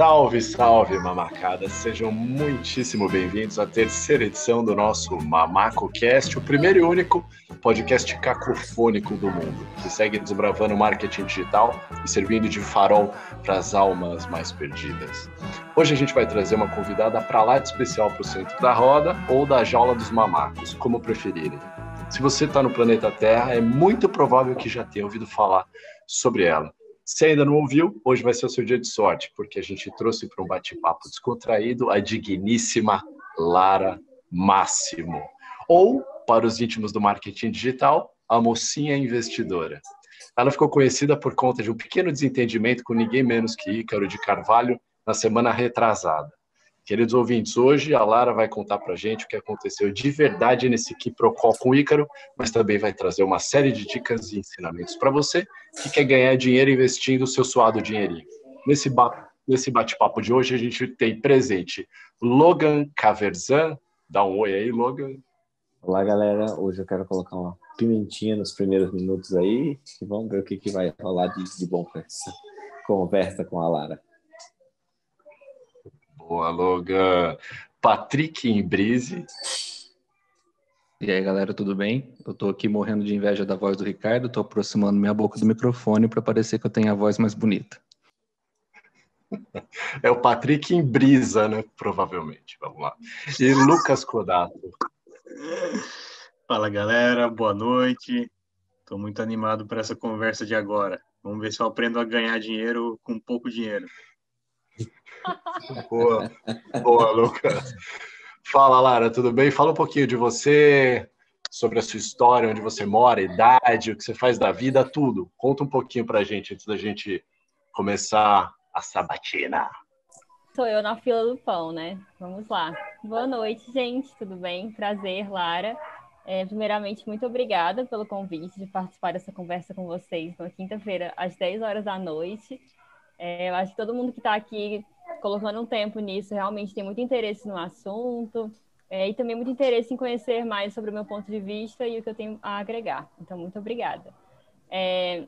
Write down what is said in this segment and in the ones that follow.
Salve, salve, mamacada! Sejam muitíssimo bem-vindos à terceira edição do nosso MamacoCast, o primeiro e único podcast cacofônico do mundo, que segue desbravando o marketing digital e servindo de farol para as almas mais perdidas. Hoje a gente vai trazer uma convidada para lá de especial para o centro da roda ou da jaula dos mamacos, como preferirem. Se você está no planeta Terra, é muito provável que já tenha ouvido falar sobre ela. Se ainda não ouviu, hoje vai ser o seu dia de sorte, porque a gente trouxe para um bate-papo descontraído a digníssima Lara Máximo. Ou, para os íntimos do marketing digital, a mocinha investidora. Ela ficou conhecida por conta de um pequeno desentendimento com ninguém menos que Ícaro de Carvalho na semana retrasada. Queridos ouvintes, hoje a Lara vai contar para gente o que aconteceu de verdade nesse quiprocó com o Ícaro, mas também vai trazer uma série de dicas e ensinamentos para você que quer ganhar dinheiro investindo o seu suado dinheirinho. Nesse, ba nesse bate-papo de hoje, a gente tem presente Logan Caverzan. Dá um oi aí, Logan. Olá, galera. Hoje eu quero colocar uma pimentinha nos primeiros minutos aí e vamos ver o que, que vai rolar de, de bom com essa conversa com a Lara. Boa, Logan. Patrick Imbrise. E aí, galera, tudo bem? Eu tô aqui morrendo de inveja da voz do Ricardo, tô aproximando minha boca do microfone para parecer que eu tenho a voz mais bonita. É o Patrick em brisa, né? Provavelmente. Vamos lá. E Lucas Codato. Fala, galera. Boa noite. Estou muito animado para essa conversa de agora. Vamos ver se eu aprendo a ganhar dinheiro com pouco dinheiro. Boa, boa, Lucas. Fala, Lara, tudo bem? Fala um pouquinho de você, sobre a sua história, onde você mora, idade, o que você faz da vida, tudo. Conta um pouquinho pra gente antes da gente começar a sabatina. Sou eu na fila do pão, né? Vamos lá. Boa noite, gente, tudo bem? Prazer, Lara. É, primeiramente, muito obrigada pelo convite de participar dessa conversa com vocês na quinta-feira, às 10 horas da noite. É, eu acho que todo mundo que está aqui colocando um tempo nisso realmente tem muito interesse no assunto é, e também muito interesse em conhecer mais sobre o meu ponto de vista e o que eu tenho a agregar. Então, muito obrigada. É,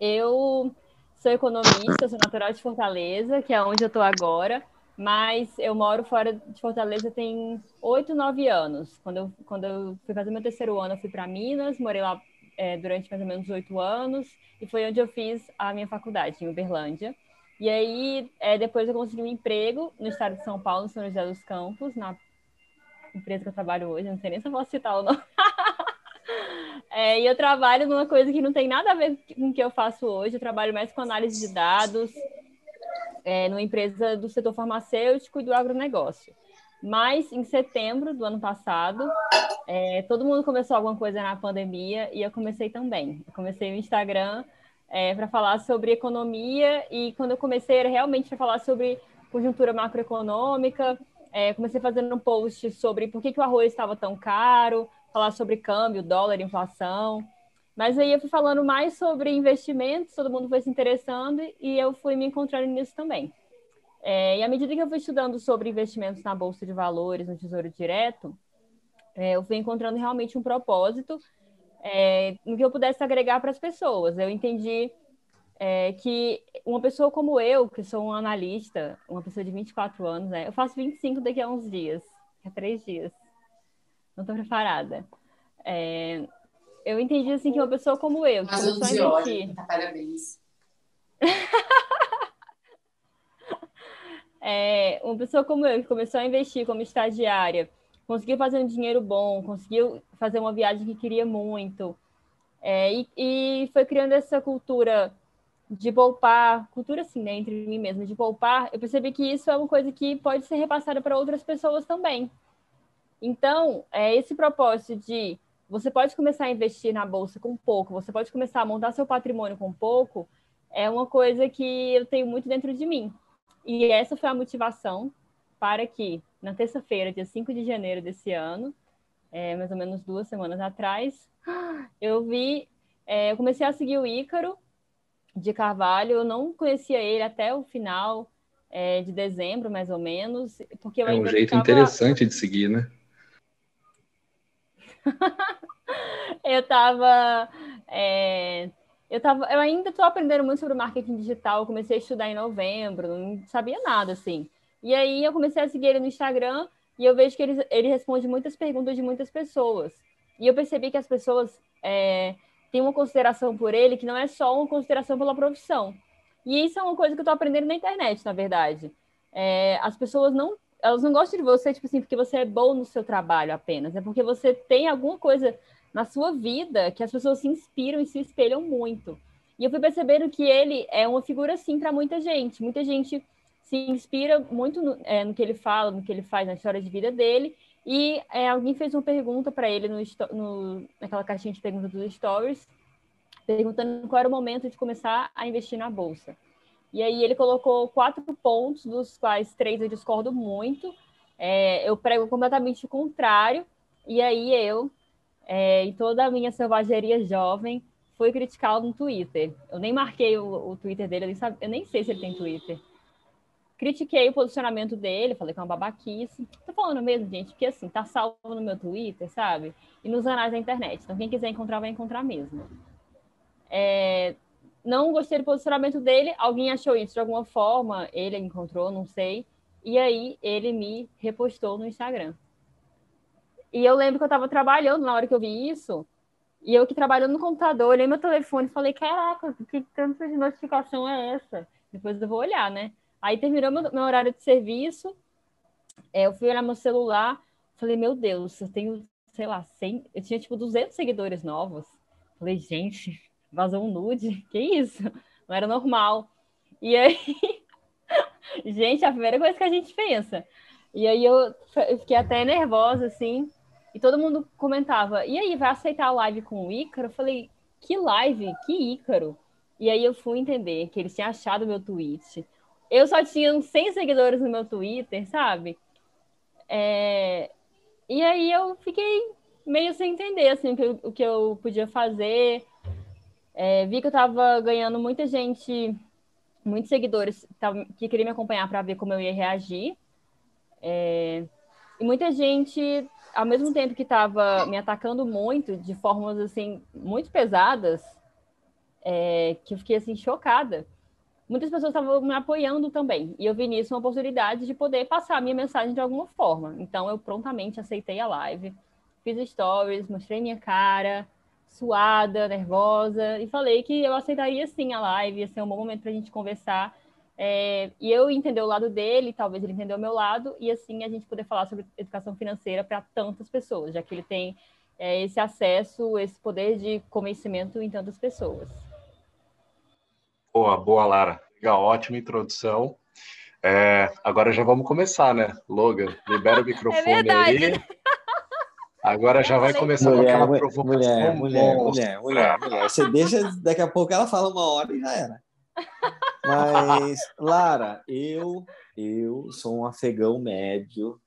eu sou economista, sou natural de Fortaleza, que é onde eu estou agora, mas eu moro fora de Fortaleza tem oito, nove anos. Quando eu, quando eu fui fazer meu terceiro ano, eu fui para Minas, morei lá é, durante mais ou menos oito anos, e foi onde eu fiz a minha faculdade, em Uberlândia. E aí, é, depois eu consegui um emprego no estado de São Paulo, no São José dos Campos, na empresa que eu trabalho hoje, não sei nem se eu posso citar o nome. é, e eu trabalho numa coisa que não tem nada a ver com o que eu faço hoje, eu trabalho mais com análise de dados, é, numa empresa do setor farmacêutico e do agronegócio. Mas em setembro do ano passado, é, todo mundo começou alguma coisa na pandemia e eu comecei também. Eu comecei o Instagram é, para falar sobre economia e quando eu comecei era realmente para falar sobre conjuntura macroeconômica. É, comecei fazendo um post sobre por que, que o arroz estava tão caro, falar sobre câmbio, dólar, inflação. Mas aí eu fui falando mais sobre investimentos, todo mundo foi se interessando e eu fui me encontrando nisso também. É, e à medida que eu fui estudando sobre investimentos na Bolsa de Valores, no Tesouro Direto, é, eu fui encontrando realmente um propósito é, no que eu pudesse agregar para as pessoas. Eu entendi é, que uma pessoa como eu, que sou um analista, uma pessoa de 24 anos, né, eu faço 25 daqui a uns dias, a três dias. Não estou preparada. É, eu entendi assim que uma pessoa como eu, que Mas começou a investir. Parabéns. é, uma pessoa como eu, que começou a investir como estagiária, conseguiu fazer um dinheiro bom, conseguiu fazer uma viagem que queria muito, é, e, e, foi criando essa cultura de poupar, cultura assim, né, entre mim mesma, de poupar, eu percebi que isso é uma coisa que pode ser repassada para outras pessoas também. Então, é esse propósito de você pode começar a investir na bolsa com pouco, você pode começar a montar seu patrimônio com pouco, é uma coisa que eu tenho muito dentro de mim. E essa foi a motivação para que, na terça-feira, dia 5 de janeiro desse ano, é, mais ou menos duas semanas atrás, eu vi, é, eu comecei a seguir o Ícaro de Carvalho, eu não conhecia ele até o final é, de dezembro, mais ou menos, porque eu É um jeito ficava... interessante de seguir, né? eu estava é, eu, tava, eu ainda estou aprendendo muito sobre marketing digital. Comecei a estudar em novembro, não sabia nada assim. E aí eu comecei a seguir ele no Instagram e eu vejo que ele, ele responde muitas perguntas de muitas pessoas. E eu percebi que as pessoas é, têm uma consideração por ele que não é só uma consideração pela profissão. E isso é uma coisa que eu estou aprendendo na internet, na verdade. É, as pessoas não elas não gostam de você, tipo assim, porque você é bom no seu trabalho apenas. É porque você tem alguma coisa na sua vida que as pessoas se inspiram e se espelham muito. E eu fui percebendo que ele é uma figura, assim, para muita gente. Muita gente se inspira muito no, é, no, que ele fala, no que ele faz, na história de vida dele. E é, alguém fez uma pergunta para ele no, no, naquela caixinha de perguntas dos stories, perguntando qual era o momento de começar a investir na bolsa. E aí ele colocou quatro pontos, dos quais três eu discordo muito. É, eu prego completamente o contrário. E aí eu, é, em toda a minha selvageria jovem, fui criticá-lo no Twitter. Eu nem marquei o, o Twitter dele, eu nem, sabe, eu nem sei se ele tem Twitter. Critiquei o posicionamento dele, falei que é uma babaquice. Tô falando mesmo, gente, porque assim, tá salvo no meu Twitter, sabe? E nos anais da internet. Então, quem quiser encontrar, vai encontrar mesmo. É, não gostei do posicionamento dele, alguém achou isso de alguma forma, ele encontrou, não sei. E aí ele me repostou no Instagram. E eu lembro que eu estava trabalhando na hora que eu vi isso, e eu que trabalhando no computador, olhei meu telefone e falei, caraca, que tanto de notificação é essa? Depois eu vou olhar, né? Aí terminou meu, meu horário de serviço, é, eu fui olhar meu celular, falei, meu Deus, eu tenho, sei lá, 100, eu tinha tipo 200 seguidores novos. Falei, gente, vazou um nude, que isso? Não era normal. E aí, gente, a primeira coisa que a gente pensa. E aí eu fiquei até nervosa, assim, e todo mundo comentava, e aí, vai aceitar a live com o Ícaro? Eu falei, que live? Que Ícaro? E aí eu fui entender que eles tinham achado meu tweet. Eu só tinha uns 100 seguidores no meu Twitter, sabe? É... E aí eu fiquei meio sem entender, assim, o que eu, podia fazer. É, vi que eu estava ganhando muita gente, muitos seguidores que queriam me acompanhar para ver como eu ia reagir. É, e muita gente, ao mesmo tempo que estava me atacando muito, de formas assim, muito pesadas, é, que eu fiquei assim, chocada. Muitas pessoas estavam me apoiando também. E eu vi nisso uma oportunidade de poder passar a minha mensagem de alguma forma. Então eu prontamente aceitei a live, fiz stories, mostrei minha cara, suada, nervosa, e falei que eu aceitaria sim a live, ia ser um bom momento para a gente conversar. É, e eu entender o lado dele, talvez ele entenda o meu lado, e assim a gente poder falar sobre educação financeira para tantas pessoas, já que ele tem é, esse acesso, esse poder de convencimento em tantas pessoas. Boa, boa, Lara. Legal, ótima introdução. É, agora já vamos começar, né? Logan, libera o microfone é aí. Agora já vai começar mulher, com aquela provocação. Mulher, mulher, mulher, mulher, mulher. Você deixa, daqui a pouco ela fala uma hora e já era. Mas, Lara, eu, eu sou um afegão médio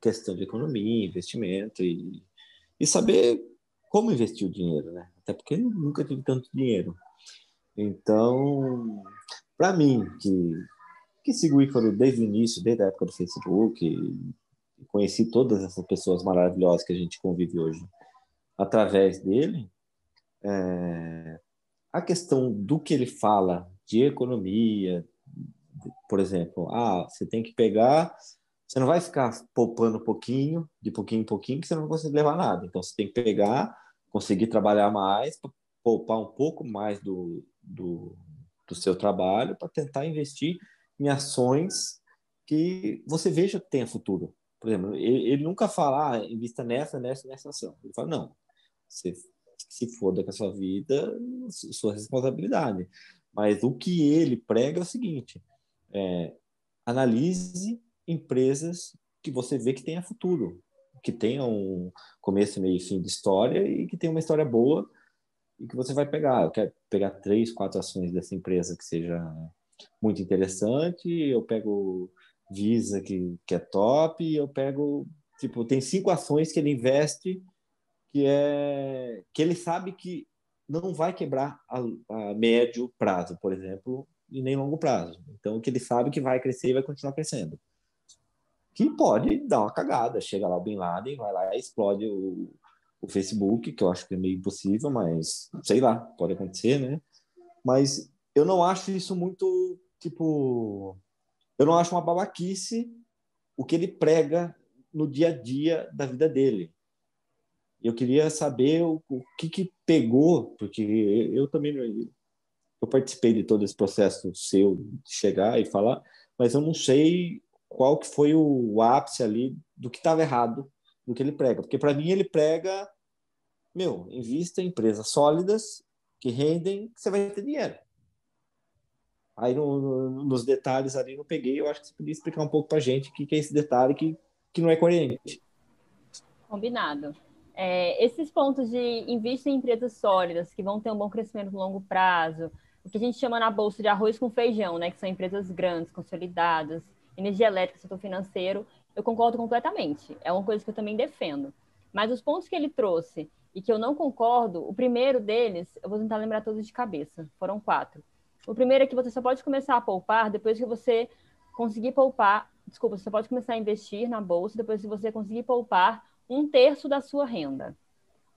questão de economia, investimento e, e saber como investir o dinheiro, né? Até porque eu nunca tive tanto dinheiro. Então, para mim, que, que sigo o Ícaro desde o início, desde a época do Facebook, conheci todas essas pessoas maravilhosas que a gente convive hoje através dele. É, a questão do que ele fala de economia, por exemplo, ah, você tem que pegar, você não vai ficar poupando um pouquinho, de pouquinho em pouquinho, que você não vai conseguir levar nada. Então, você tem que pegar, conseguir trabalhar mais, poupar um pouco mais do, do, do seu trabalho para tentar investir em ações que você veja que tenha futuro. Por exemplo, ele, ele nunca fala, ah, invista nessa, nessa, nessa ação. Ele fala, não, você se foda com a sua vida, sua responsabilidade. Mas o que ele prega é o seguinte: é, analise empresas que você vê que tenha futuro, que tenham um começo, meio e fim de história e que tenha uma história boa e que você vai pegar. Eu quero pegar três, quatro ações dessa empresa que seja muito interessante, eu pego Visa, que, que é top, eu pego, tipo, tem cinco ações que ele investe que é que ele sabe que não vai quebrar a, a médio prazo, por exemplo, e nem longo prazo. Então, que ele sabe que vai crescer e vai continuar crescendo. Que pode dar uma cagada, chega lá o Bin Laden, vai lá e explode o, o Facebook, que eu acho que é meio impossível, mas sei lá, pode acontecer, né? Mas eu não acho isso muito, tipo, eu não acho uma babaquice o que ele prega no dia a dia da vida dele. Eu queria saber o, o que, que pegou, porque eu também eu participei de todo esse processo seu de chegar e falar, mas eu não sei qual que foi o ápice ali do que estava errado do que ele prega, porque para mim ele prega, meu, invista em empresas sólidas que rendem, que você vai ter dinheiro. Aí no, no, nos detalhes ali não peguei, eu acho que você podia explicar um pouco para gente o que, que é esse detalhe que, que não é coerente. Combinado. É, esses pontos de investir em empresas sólidas, que vão ter um bom crescimento no longo prazo, o que a gente chama na bolsa de arroz com feijão, né, que são empresas grandes, consolidadas, energia elétrica, setor financeiro, eu concordo completamente. É uma coisa que eu também defendo. Mas os pontos que ele trouxe e que eu não concordo, o primeiro deles, eu vou tentar lembrar todos de cabeça, foram quatro. O primeiro é que você só pode começar a poupar depois que você conseguir poupar, desculpa, você pode começar a investir na bolsa depois que você conseguir poupar um terço da sua renda.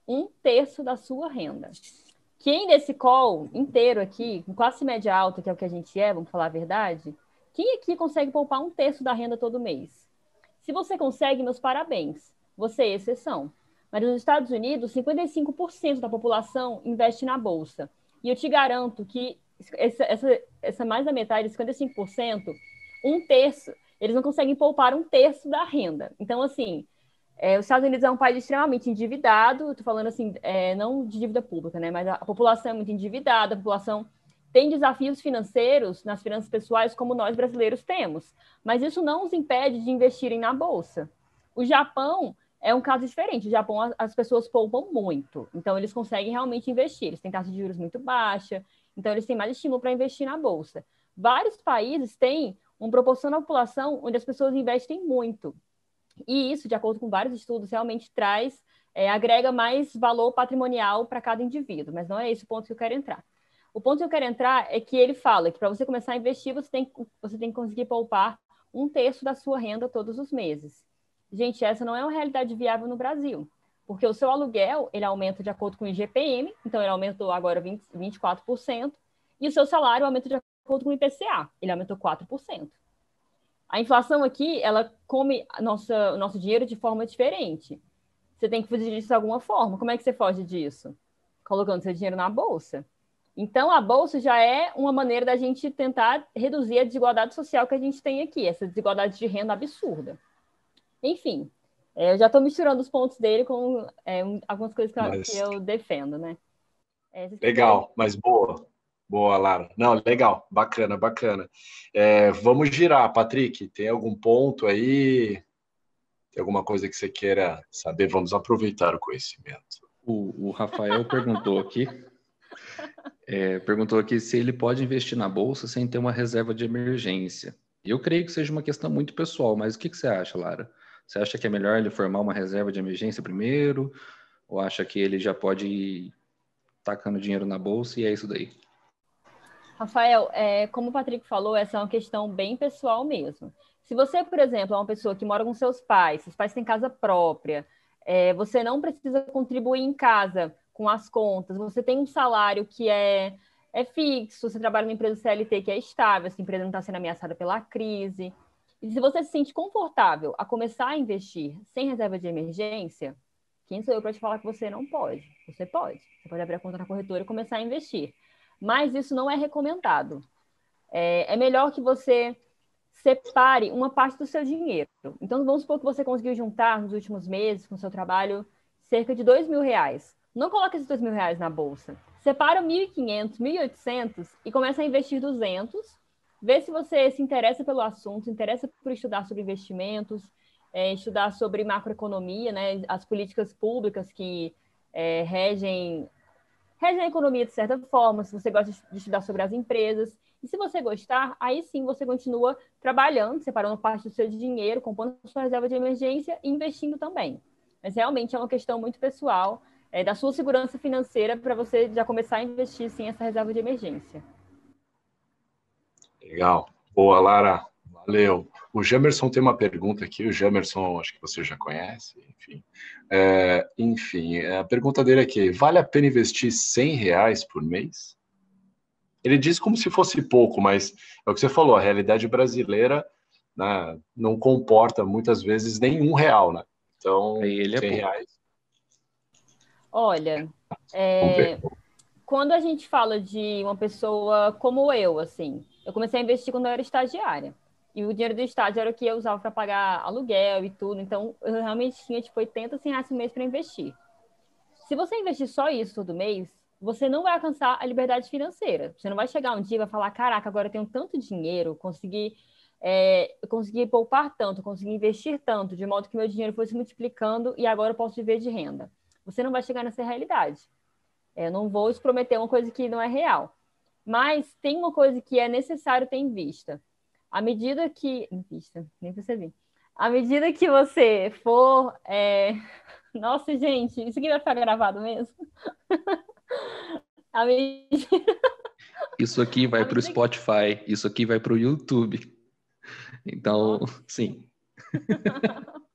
Um terço da sua renda. Quem desse call inteiro aqui, com classe média alta, que é o que a gente é, vamos falar a verdade, quem aqui consegue poupar um terço da renda todo mês? Se você consegue, meus parabéns. Você é exceção. Mas nos Estados Unidos, 55% da população investe na bolsa. E eu te garanto que essa, essa, essa mais da metade, 55%, um terço, eles não conseguem poupar um terço da renda. Então, assim, é, os Estados Unidos é um país extremamente endividado, estou falando assim, é, não de dívida pública, né? Mas a, população é muito endividada, a população tem desafios financeiros nas finanças pessoais como nós brasileiros temos. Mas isso não os impede de investirem na bolsa. O Japão é um caso diferente. O Japão, as pessoas poupam muito. Então, eles conseguem realmente investir. Eles têm taxa de juros muito baixa. Então, eles têm mais estímulo para investir na bolsa. Vários países têm uma proporção da população onde as pessoas investem muito. E isso, de acordo com vários estudos, realmente traz, é, agrega mais valor patrimonial para cada indivíduo. Mas não é esse o ponto que eu quero entrar. O ponto que eu quero entrar é que ele fala que para você começar a investir, você tem, você tem que conseguir poupar um terço da sua renda todos os meses. Gente, essa não é uma realidade viável no Brasil, porque o seu aluguel ele aumenta de acordo com o IGPM, então ele aumentou agora 20, 24%, e o seu salário aumenta de acordo com o IPCA, ele aumentou 4%. A inflação aqui, ela come nossa, o nosso dinheiro de forma diferente. Você tem que fugir disso de alguma forma. Como é que você foge disso? Colocando seu dinheiro na bolsa. Então, a bolsa já é uma maneira da gente tentar reduzir a desigualdade social que a gente tem aqui, essa desigualdade de renda absurda. Enfim, é, eu já estou misturando os pontos dele com é, algumas coisas que, mas... eu defendo, né? É, legal, mas boa. Boa, Lara. Não, legal, bacana, bacana. É, vamos girar, Patrick. Tem algum ponto aí? Tem alguma coisa que você queira saber? Vamos aproveitar o conhecimento. O, o Rafael perguntou aqui, é, perguntou aqui se ele pode investir na bolsa sem ter uma reserva de emergência. Eu creio que seja uma questão muito pessoal, mas o que, que você acha, Lara? Você acha que é melhor ele formar uma reserva de emergência primeiro? Ou acha que ele já pode ir tacando dinheiro na bolsa e é isso daí? Rafael, é, como o Patrick falou, essa é uma questão bem pessoal mesmo. Se você, por exemplo, é uma pessoa que mora com seus pais, seus pais têm casa própria, é, você não precisa contribuir em casa com as contas, você tem um salário que é, é fixo, você trabalha numa empresa CLT que é estável, essa empresa não está sendo ameaçada pela crise. E se você se sente confortável a começar a investir sem reserva de emergência, quem sou eu para te falar que você não pode? Você pode. Você pode abrir a conta na corretora e começar a investir. Mas isso não é recomendado. É, é melhor que você separe uma parte do seu dinheiro. Então, vamos supor que você conseguiu juntar nos últimos meses, com o seu trabalho, cerca de dois mil reais. Não coloque esses dois mil reais na bolsa. Separa 1.500, 1.800 e começa a investir 200 Vê se você se interessa pelo assunto, se interessa por estudar sobre investimentos, é, estudar sobre macroeconomia, né, as políticas públicas que é, regem, regem a economia de certa forma, se você gosta de estudar sobre as empresas. E se você gostar, aí sim você continua trabalhando, separando parte do seu dinheiro, compondo sua reserva de emergência e investindo também. Mas realmente é uma questão muito pessoal é, da sua segurança financeira para você já começar a investir sim essa reserva de emergência. Legal. Boa, Lara. Valeu. O Jamerson tem uma pergunta aqui. O Jamerson, acho que você já conhece. Enfim, é, enfim a pergunta dele aqui: vale a pena investir 100 reais por mês? Ele diz como se fosse pouco, mas é o que você falou. A realidade brasileira né, não comporta muitas vezes nenhum real, né? Então, ele é 100 reais. Olha, é, quando a gente fala de uma pessoa como eu, assim, eu comecei a investir quando eu era estagiária. E o dinheiro do estágio era o que eu usava para pagar aluguel e tudo. Então, eu realmente tinha, tipo, 80, 100 reais por mês para investir. Se você investir só isso todo mês, você não vai alcançar a liberdade financeira. Você não vai chegar um dia e vai falar, caraca, agora eu tenho tanto dinheiro, consegui, é, consegui poupar tanto, consegui investir tanto, de modo que meu dinheiro fosse multiplicando e agora eu posso viver de renda. Você não vai chegar nessa realidade. É, eu não vou te prometer uma coisa que não é real. Mas tem uma coisa que é necessário ter em vista à medida que. Vista, nem percebi. À medida que você for. É... Nossa, gente, isso aqui vai ficar gravado mesmo? à medida... Isso aqui vai para o Spotify, isso aqui vai para o YouTube. Então, sim.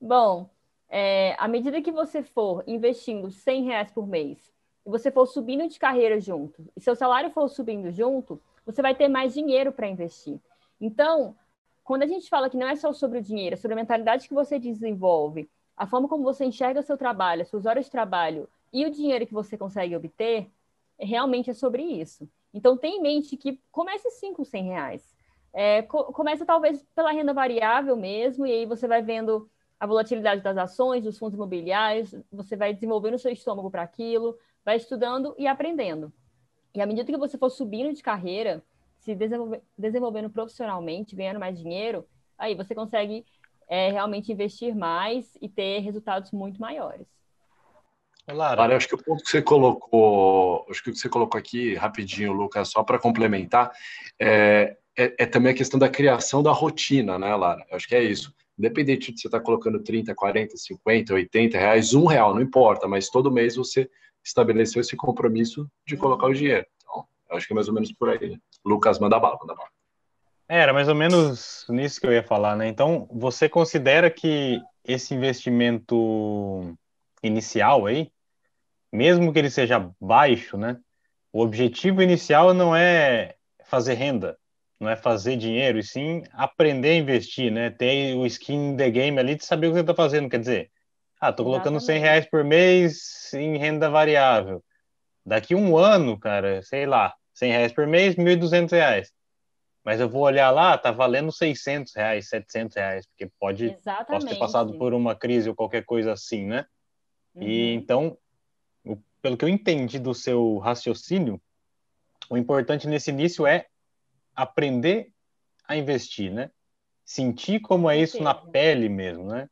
Bom, é, à medida que você for investindo 100 reais por mês, e você for subindo de carreira junto, e seu salário for subindo junto, você vai ter mais dinheiro para investir. Então, quando a gente fala que não é só sobre o dinheiro, é sobre a mentalidade que você desenvolve, a forma como você enxerga seu trabalho, suas horas de trabalho e o dinheiro que você consegue obter, realmente é sobre isso. Então, tenha em mente que comece sim com 100 reais. É, começa talvez pela renda variável mesmo, e aí você vai vendo a volatilidade das ações, dos fundos imobiliários, você vai desenvolvendo o seu estômago para aquilo, vai estudando e aprendendo. E à medida que você for subindo de carreira, se desenvolve, desenvolvendo profissionalmente, ganhando mais dinheiro, aí você consegue é, realmente investir mais e ter resultados muito maiores. Lara. Lara, acho que o ponto que você colocou, acho que o que você colocou aqui rapidinho, Lucas, só para complementar, é, é, é, também a questão da criação da rotina, né, Lara? Acho que é isso. Independente de você estar tá colocando 30, 40, 50, 80 reais, um real, não importa, mas todo mês você estabeleceu esse compromisso de colocar o dinheiro. Então, acho que é mais ou menos por aí. Né? Lucas, manda bala, manda bala. É, era mais ou menos nisso que eu ia falar, né? Então, você considera que esse investimento inicial aí, mesmo que ele seja baixo, né? O objetivo inicial não é fazer renda, não é fazer dinheiro, e sim aprender a investir, né? Ter o skin the game ali de saber o que você está fazendo. Quer dizer, ah, tô colocando Exatamente. 100 reais por mês em renda variável. Daqui um ano, cara, sei lá, 100 reais por mês, 1.200 reais. Mas eu vou olhar lá, tá valendo 600 reais, 700 reais, porque pode posso ter passado por uma crise ou qualquer coisa assim, né? Uhum. E então, pelo que eu entendi do seu raciocínio, o importante nesse início é aprender a investir, né? Sentir como é isso na pele mesmo, né?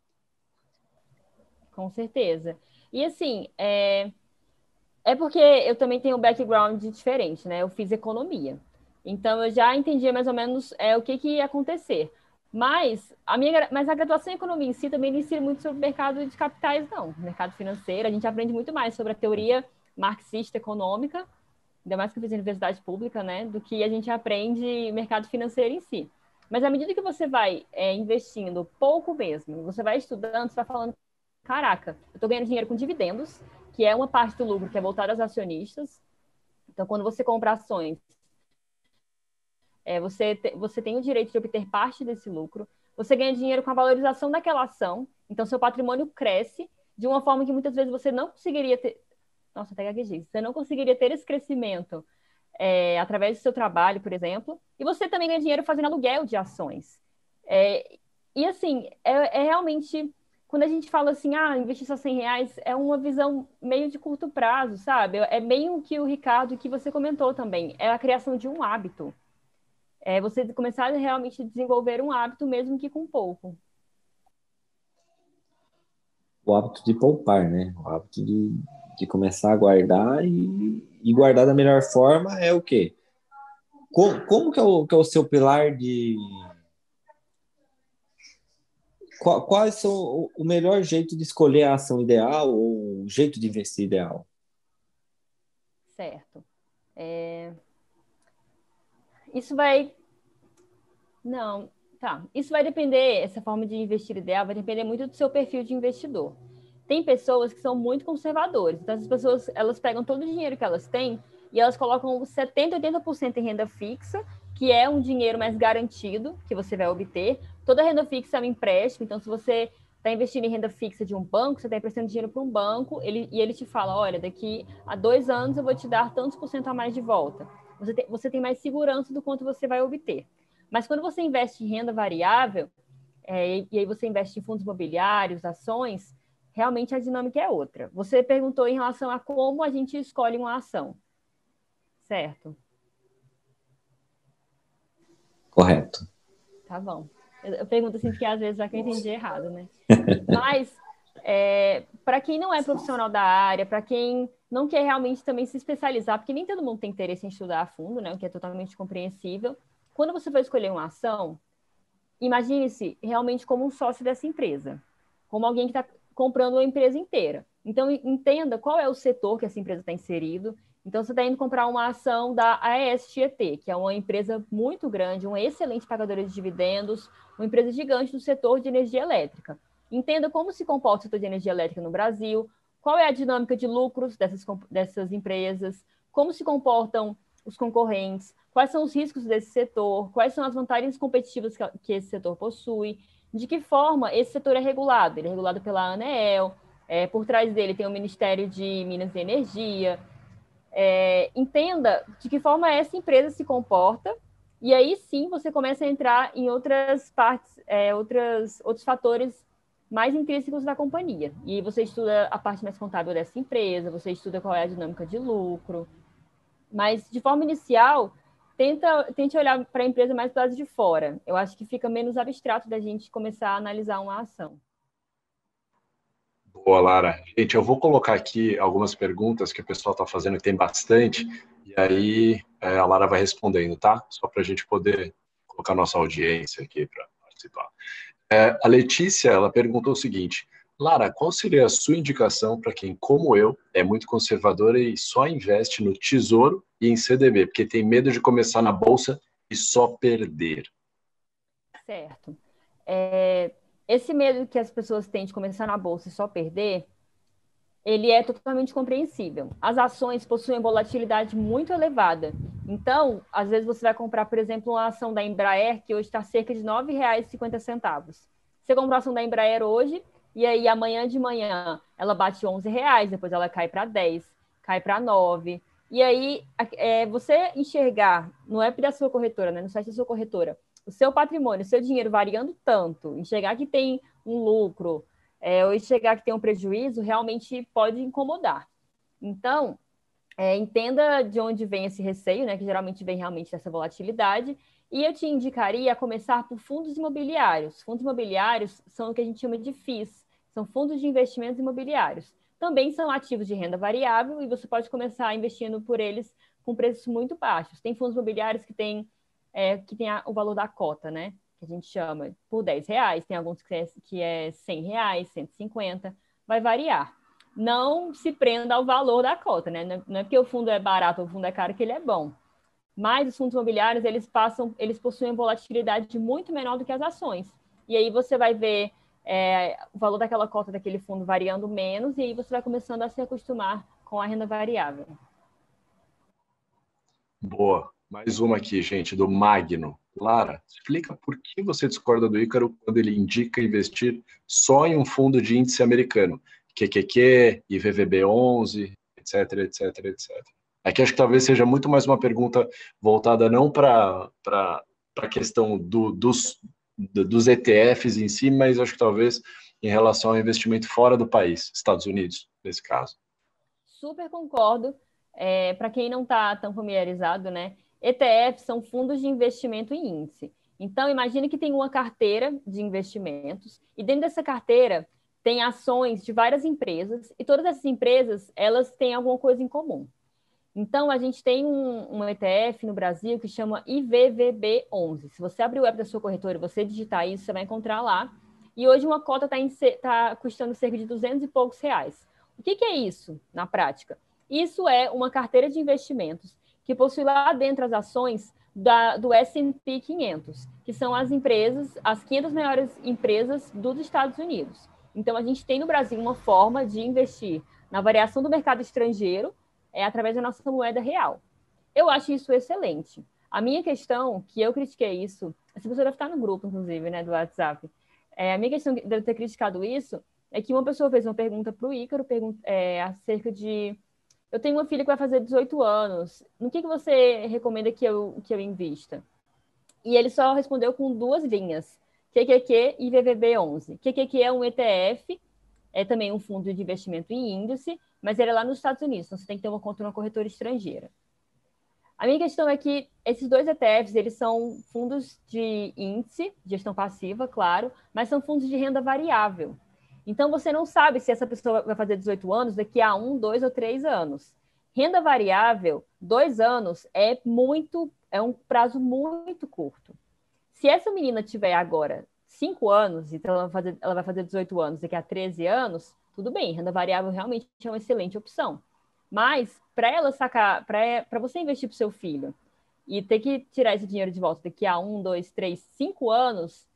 Com certeza. E assim, é, é porque eu também tenho um background diferente, né? Eu fiz economia. Então eu já entendia mais ou menos é, o que, que ia acontecer. Mas a, minha, mas a graduação em economia em si também não ensina muito sobre o mercado de capitais, não. Mercado financeiro, a gente aprende muito mais sobre a teoria marxista econômica, ainda mais que eu fiz universidade pública, né? Do que a gente aprende mercado financeiro em si. Mas à medida que você vai é, investindo pouco mesmo, você vai estudando, você vai falando caraca, eu estou ganhando dinheiro com dividendos, que é uma parte do lucro que é voltada aos acionistas. Então, quando você compra ações, é, você, te, você tem o direito de obter parte desse lucro. Você ganha dinheiro com a valorização daquela ação. Então, seu patrimônio cresce de uma forma que muitas vezes você não conseguiria ter. Nossa, até gaguejei. Você não conseguiria ter esse crescimento é, através do seu trabalho, por exemplo. E você também ganha dinheiro fazendo aluguel de ações. É, e assim, é, é realmente quando a gente fala assim, ah, investir só 100 reais, é uma visão meio de curto prazo, sabe? É meio o que o Ricardo, que você comentou também, é a criação de um hábito. É você começar a realmente desenvolver um hábito, mesmo que com pouco. O hábito de poupar, né? O hábito de, de começar a guardar e, e guardar da melhor forma é o quê? Como, como que, é o, que é o seu pilar de, quais são o melhor jeito de escolher a ação ideal ou o jeito de investir ideal? Certo. É... Isso vai Não, tá. Isso vai depender, essa forma de investir ideal vai depender muito do seu perfil de investidor. Tem pessoas que são muito conservadoras, então as pessoas elas pegam todo o dinheiro que elas têm e elas colocam 70, 80% em renda fixa, que é um dinheiro mais garantido que você vai obter. Toda renda fixa é um empréstimo, então se você está investindo em renda fixa de um banco, você está emprestando dinheiro para um banco ele, e ele te fala, olha, daqui a dois anos eu vou te dar tantos por cento a mais de volta. Você tem, você tem mais segurança do quanto você vai obter. Mas quando você investe em renda variável, é, e aí você investe em fundos imobiliários, ações, realmente a dinâmica é outra. Você perguntou em relação a como a gente escolhe uma ação. Certo? Correto. Tá bom. Eu, eu pergunto assim, porque às vezes já que eu entendi errado, né? Mas, é, para quem não é profissional da área, para quem não quer realmente também se especializar, porque nem todo mundo tem interesse em estudar a fundo, né? O que é totalmente compreensível. Quando você for escolher uma ação, imagine-se realmente como um sócio dessa empresa, como alguém que está comprando a empresa inteira. Então, entenda qual é o setor que essa empresa está inserido, então, você está indo comprar uma ação da ASTET, que é uma empresa muito grande, uma excelente pagadora de dividendos, uma empresa gigante do setor de energia elétrica. Entenda como se comporta o setor de energia elétrica no Brasil, qual é a dinâmica de lucros dessas, dessas empresas, como se comportam os concorrentes, quais são os riscos desse setor, quais são as vantagens competitivas que, que esse setor possui, de que forma esse setor é regulado. Ele é regulado pela ANEEL, é, por trás dele tem o Ministério de Minas e Energia, é, entenda de que forma essa empresa se comporta, e aí sim você começa a entrar em outras partes, é, outras, outros fatores mais intrínsecos da companhia. E você estuda a parte mais contábil dessa empresa, você estuda qual é a dinâmica de lucro. Mas, de forma inicial, tenta, tente olhar para a empresa mais do lado de fora. Eu acho que fica menos abstrato da gente começar a analisar uma ação. Boa, Lara. Gente, eu vou colocar aqui algumas perguntas que o pessoal está fazendo, tem bastante, e aí é, a Lara vai respondendo, tá? Só para a gente poder colocar nossa audiência aqui para participar. É, a Letícia, ela perguntou o seguinte, Lara, qual seria a sua indicação para quem, como eu, é muito conservadora e só investe no tesouro e em CDB, porque tem medo de começar na bolsa e só perder? Certo. É, esse medo que as pessoas têm de começar na bolsa e só perder, ele é totalmente compreensível. As ações possuem volatilidade muito elevada. Então, às vezes você vai comprar, por exemplo, uma ação da Embraer que hoje está cerca de R$ 9,50. Você compra a ação da Embraer hoje e aí amanhã de manhã ela bate R$ 11,00, depois ela cai para 10, cai para 9. E aí é, você enxergar no app da sua corretora, né, no site da sua corretora, o seu patrimônio, o seu dinheiro variando tanto, enxergar que tem um lucro, é, ou enxergar que tem um prejuízo, realmente pode incomodar. Então, é, entenda de onde vem esse receio, né, que geralmente vem realmente dessa volatilidade, e eu te indicaria a começar por fundos imobiliários. Fundos imobiliários são o que a gente chama de FIIs, são fundos de investimentos imobiliários. Também são ativos de renda variável e você pode começar investindo por eles com preços muito baixos. Tem fundos imobiliários que têm é, que tem a, o valor da cota, né? Que a gente chama por 10 reais, tem alguns que é, que é 100 reais, 150, vai variar. Não se prenda ao valor da cota, né? Não é porque o fundo é barato ou o fundo é caro que ele é bom. Mas os fundos imobiliários, eles passam, eles possuem volatilidade muito menor do que as ações. E aí você vai ver é, o valor daquela cota daquele fundo variando menos, e aí você vai começando a se acostumar com a renda variável. Boa. Mais uma aqui, gente, do Magno. Lara, explica por que você discorda do Ícaro quando ele indica investir só em um fundo de índice americano, QQQ, IVVB11, etc, etc, etc. Aqui acho que talvez seja muito mais uma pergunta voltada não para a questão do, dos, dos ETFs em si, mas acho que talvez em relação ao investimento fora do país, Estados Unidos, nesse caso. Super concordo. É, para quem não está tão familiarizado, né? ETFs são fundos de investimento em índice. Então, imagine que tem uma carteira de investimentos e dentro dessa carteira tem ações de várias empresas e todas essas empresas elas têm alguma coisa em comum. Então, a gente tem um, um ETF no Brasil que chama IVVB11. Se você abrir o app da sua corretora e você digitar isso, você vai encontrar lá. E hoje uma cota está tá custando cerca de 200 e poucos reais. O que, que é isso na prática? Isso é uma carteira de investimentos que possui lá dentro as ações da, do S&P 500, que são as empresas, as 500 maiores empresas dos Estados Unidos. Então, a gente tem no Brasil uma forma de investir na variação do mercado estrangeiro é através da nossa moeda real. Eu acho isso excelente. A minha questão, que eu critiquei isso, essa pessoa deve estar no grupo, inclusive, né, do WhatsApp. É, a minha questão de eu ter criticado isso é que uma pessoa fez uma pergunta para o Ícaro é, acerca de eu tenho uma filha que vai fazer 18 anos. No que, que você recomenda que eu, que eu invista? E ele só respondeu com duas linhas: QQQ e VVB11. QQQ é um ETF, é também um fundo de investimento em índice, mas ele é lá nos Estados Unidos, então você tem que ter uma conta numa corretora estrangeira. A minha questão é que esses dois ETFs, eles são fundos de índice, gestão passiva, claro, mas são fundos de renda variável. Então, você não sabe se essa pessoa vai fazer 18 anos daqui a um, dois ou três anos. Renda variável, dois anos é muito, é um prazo muito curto. Se essa menina tiver agora cinco anos, então ela vai, fazer, ela vai fazer 18 anos daqui a 13 anos, tudo bem, renda variável realmente é uma excelente opção. Mas, para ela sacar, para você investir para seu filho e ter que tirar esse dinheiro de volta daqui a um, dois, três, cinco anos,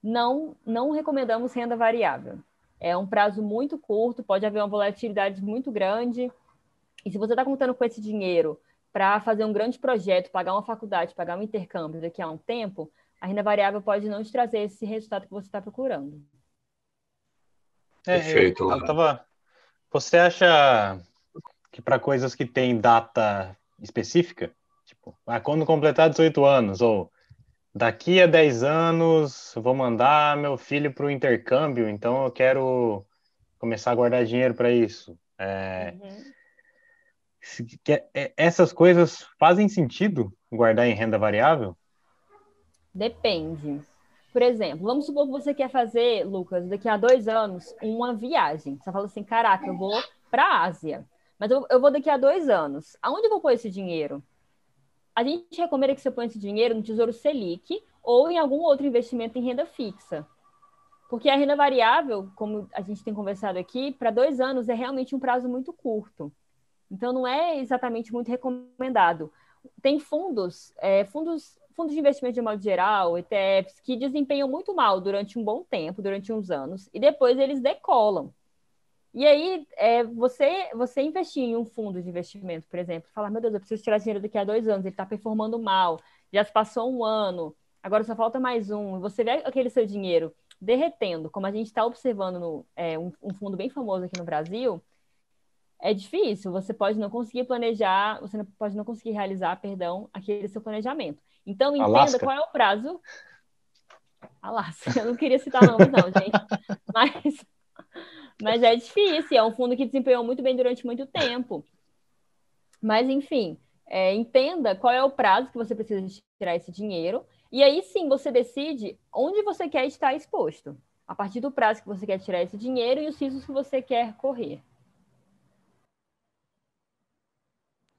não, não recomendamos renda variável. É um prazo muito curto, pode haver uma volatilidade muito grande. E se você está contando com esse dinheiro para fazer um grande projeto, pagar uma faculdade, pagar um intercâmbio daqui a um tempo, a renda variável pode não te trazer esse resultado que você está procurando. É, Perfeito. Eu, eu tava... Você acha que para coisas que têm data específica, tipo, ah, quando completar 18 anos, ou daqui a 10 anos vou mandar meu filho para o intercâmbio, então eu quero começar a guardar dinheiro para isso. É, uhum. É, essas coisas fazem sentido guardar em renda variável? Depende. Por exemplo, vamos supor que você quer fazer, Lucas, daqui a dois anos, uma viagem. Você fala assim: caraca, eu vou para a Ásia, mas eu, eu vou daqui a dois anos. Aonde eu vou pôr esse dinheiro? A gente recomenda que você ponha esse dinheiro no Tesouro Selic ou em algum outro investimento em renda fixa. Porque a renda variável, como a gente tem conversado aqui, para dois anos é realmente um prazo muito curto. Então, não é exatamente muito recomendado. Tem fundos, é, fundos, fundos de investimento de modo geral, ETFs, que desempenham muito mal durante um bom tempo, durante uns anos, e depois eles decolam. E aí, é, você, você investir em um fundo de investimento, por exemplo, falar, meu Deus, eu preciso tirar dinheiro daqui a dois anos, ele está performando mal, já se passou um ano, agora só falta mais um, você vê aquele seu dinheiro derretendo, como a gente está observando no, é, um, um, fundo bem famoso aqui no Brasil, é difícil, você pode não conseguir planejar, você não, pode não conseguir realizar, perdão, aquele seu planejamento. Então, entenda Alaska. qual é o prazo. Alasca, eu não queria citar nomes não, gente, mas mas é difícil, é um fundo que desempenhou muito bem durante muito tempo. Mas, enfim, é, entenda qual é o prazo que você precisa tirar esse dinheiro. E aí sim você decide onde você quer estar exposto. A partir do prazo que você quer tirar esse dinheiro e os riscos que você quer correr.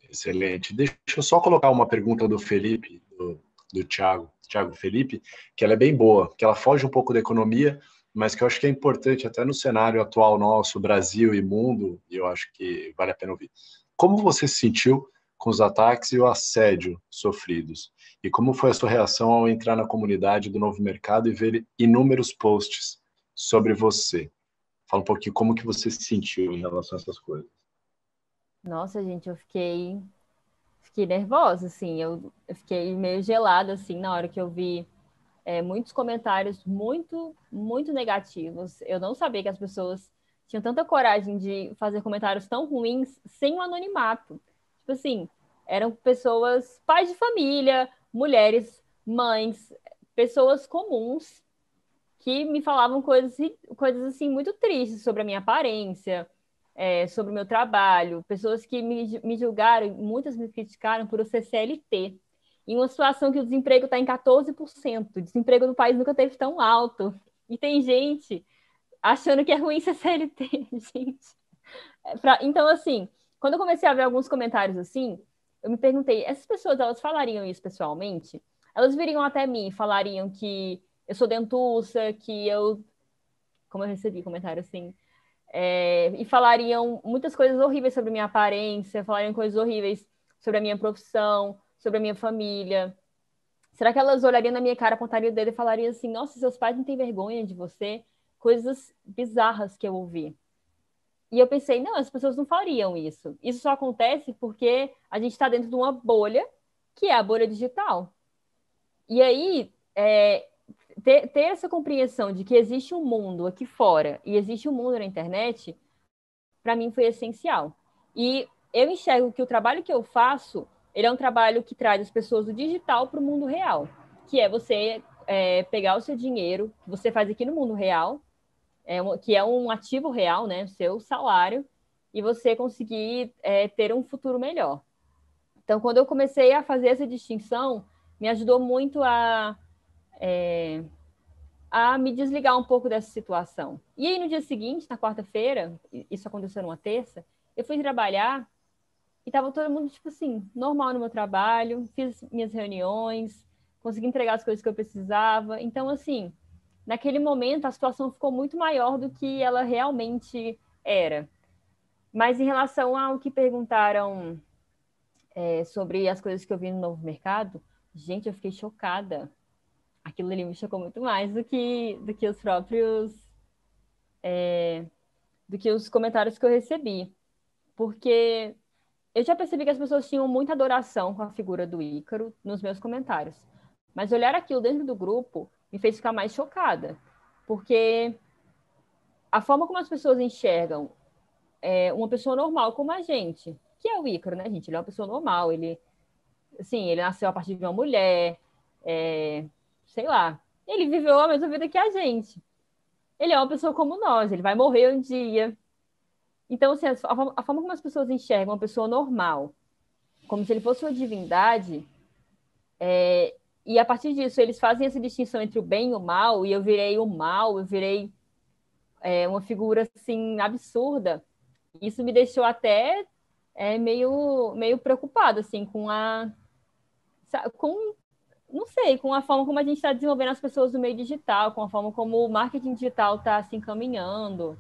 Excelente. Deixa eu só colocar uma pergunta do Felipe, do, do Thiago, Thiago Felipe, que ela é bem boa, que ela foge um pouco da economia, mas que eu acho que é importante até no cenário atual nosso, Brasil e mundo, e eu acho que vale a pena ouvir. Como você se sentiu com os ataques e o assédio sofridos? E como foi a sua reação ao entrar na comunidade do Novo Mercado e ver inúmeros posts sobre você? Fala um pouquinho como que você se sentiu em relação a essas coisas. Nossa, gente, eu fiquei fiquei nervosa, assim, eu, eu fiquei meio gelada, assim, na hora que eu vi é, muitos comentários muito, muito negativos. Eu não sabia que as pessoas tinham tanta coragem de fazer comentários tão ruins sem o anonimato. Tipo assim, eram pessoas, pais de família, mulheres, mães, pessoas comuns que me falavam coisas, coisas assim muito tristes sobre a minha aparência, é, sobre o meu trabalho, pessoas que me, me julgaram, muitas me criticaram por eu ser CLT em uma situação que o desemprego está em 14%. O desemprego no país nunca teve tão alto. E tem gente achando que é ruim ser CLT, gente. É pra... Então, assim, quando eu comecei a ver alguns comentários assim, eu me perguntei, essas pessoas, elas falariam isso pessoalmente? Elas viriam até mim e falariam que eu sou dentuça, que eu... Como eu recebi comentário assim... É... e falariam muitas coisas horríveis sobre minha aparência, falariam coisas horríveis sobre a minha profissão, sobre a minha família. Será que elas olhariam na minha cara, apontariam o dedo e falariam assim: Nossa, seus pais não têm vergonha de você? Coisas bizarras que eu ouvi. E eu pensei: Não, as pessoas não fariam isso. Isso só acontece porque a gente está dentro de uma bolha, que é a bolha digital. E aí, é, ter, ter essa compreensão de que existe um mundo aqui fora e existe um mundo na internet, para mim foi essencial. E eu enxergo que o trabalho que eu faço ele é um trabalho que traz as pessoas do digital para o mundo real, que é você é, pegar o seu dinheiro, que você faz aqui no mundo real, é, que é um ativo real, né, seu salário, e você conseguir é, ter um futuro melhor. Então, quando eu comecei a fazer essa distinção, me ajudou muito a, é, a me desligar um pouco dessa situação. E aí, no dia seguinte, na quarta-feira, isso aconteceu numa terça, eu fui trabalhar e tava todo mundo, tipo assim, normal no meu trabalho, fiz minhas reuniões, consegui entregar as coisas que eu precisava. Então, assim, naquele momento a situação ficou muito maior do que ela realmente era. Mas em relação ao que perguntaram é, sobre as coisas que eu vi no novo mercado, gente, eu fiquei chocada. Aquilo ali me chocou muito mais do que, do que os próprios. É, do que os comentários que eu recebi. Porque eu já percebi que as pessoas tinham muita adoração com a figura do Ícaro nos meus comentários. Mas olhar aquilo dentro do grupo me fez ficar mais chocada. Porque a forma como as pessoas enxergam é, uma pessoa normal como a gente, que é o Ícaro, né, gente? Ele é uma pessoa normal, ele, assim, ele nasceu a partir de uma mulher, é, sei lá, ele viveu a mesma vida que a gente. Ele é uma pessoa como nós, ele vai morrer um dia, então, assim, a, forma como as pessoas enxergam uma pessoa normal, como se ele fosse uma divindade, é, e a partir disso eles fazem essa distinção entre o bem e o mal, e eu virei o mal, eu virei é, uma figura assim absurda. Isso me deixou até é, meio meio preocupado assim com a com não sei, com a forma como a gente está desenvolvendo as pessoas no meio digital, com a forma como o marketing digital está se encaminhando.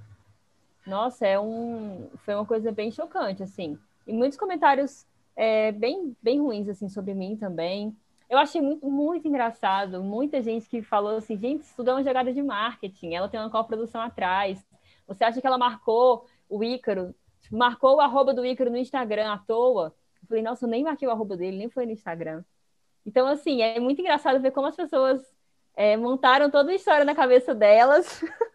Nossa, é um, foi uma coisa bem chocante, assim. E muitos comentários é, bem, bem ruins, assim, sobre mim também. Eu achei muito, muito engraçado. Muita gente que falou assim, gente, isso tudo é uma jogada de marketing. Ela tem uma coprodução atrás. Você acha que ela marcou o Ícaro, tipo, marcou o arroba do Ícaro no Instagram à toa? Eu falei, nossa, eu nem marquei o arroba dele, nem foi no Instagram. Então, assim, é muito engraçado ver como as pessoas é, montaram toda a história na cabeça delas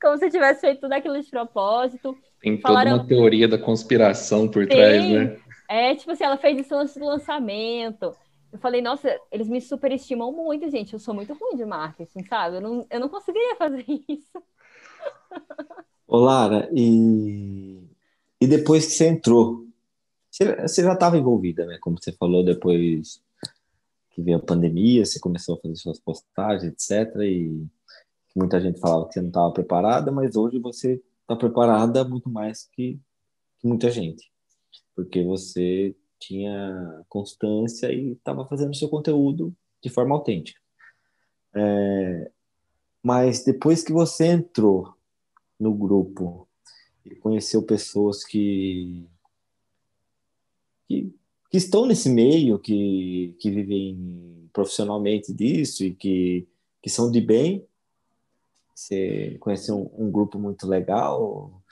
Como se tivesse feito tudo aquilo de propósito. Tem Falaram... toda uma teoria da conspiração por Tem. trás, né? É, tipo assim, ela fez isso antes do lançamento. Eu falei, nossa, eles me superestimam muito, gente. Eu sou muito ruim de marketing, sabe? Eu não, eu não conseguiria fazer isso. Ô, Lara, e, e depois que você entrou, você, você já estava envolvida, né? Como você falou, depois que veio a pandemia, você começou a fazer suas postagens, etc. E que muita gente falava que você não estava preparada, mas hoje você está preparada muito mais que, que muita gente, porque você tinha constância e estava fazendo seu conteúdo de forma autêntica. É, mas depois que você entrou no grupo e conheceu pessoas que, que, que estão nesse meio, que, que vivem profissionalmente disso e que, que são de bem, você conheceu um, um grupo muito legal,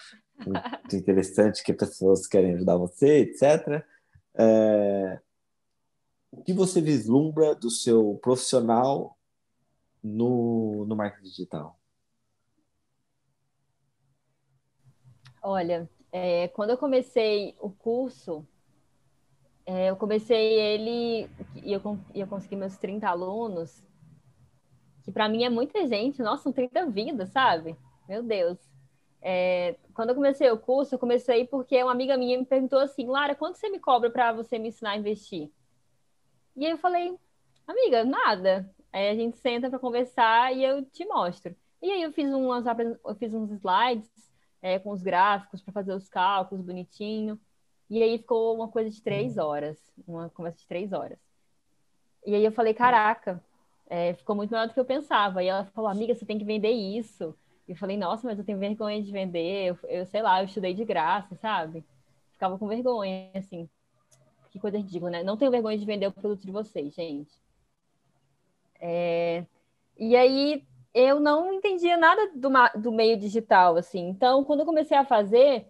muito interessante, que pessoas querem ajudar você, etc. É, o que você vislumbra do seu profissional no, no marketing digital? Olha, é, quando eu comecei o curso, é, eu comecei ele e eu, eu consegui meus 30 alunos que para mim é muita gente, nossa, são 30 vidas, sabe? Meu Deus. É, quando eu comecei o curso, eu comecei porque uma amiga minha me perguntou assim, Lara, quanto você me cobra para você me ensinar a investir? E aí eu falei, amiga, nada. Aí a gente senta para conversar e eu te mostro. E aí eu fiz, umas, eu fiz uns slides é, com os gráficos para fazer os cálculos bonitinho. E aí ficou uma coisa de três horas, uma conversa de três horas. E aí eu falei, caraca, é, ficou muito melhor do que eu pensava. E ela falou, amiga, você tem que vender isso. E eu falei, nossa, mas eu tenho vergonha de vender. Eu, eu sei lá, eu estudei de graça, sabe? Ficava com vergonha, assim. Que coisa ridícula, né? Não tenho vergonha de vender o produto de vocês, gente. É, e aí eu não entendia nada do, do meio digital, assim. Então, quando eu comecei a fazer,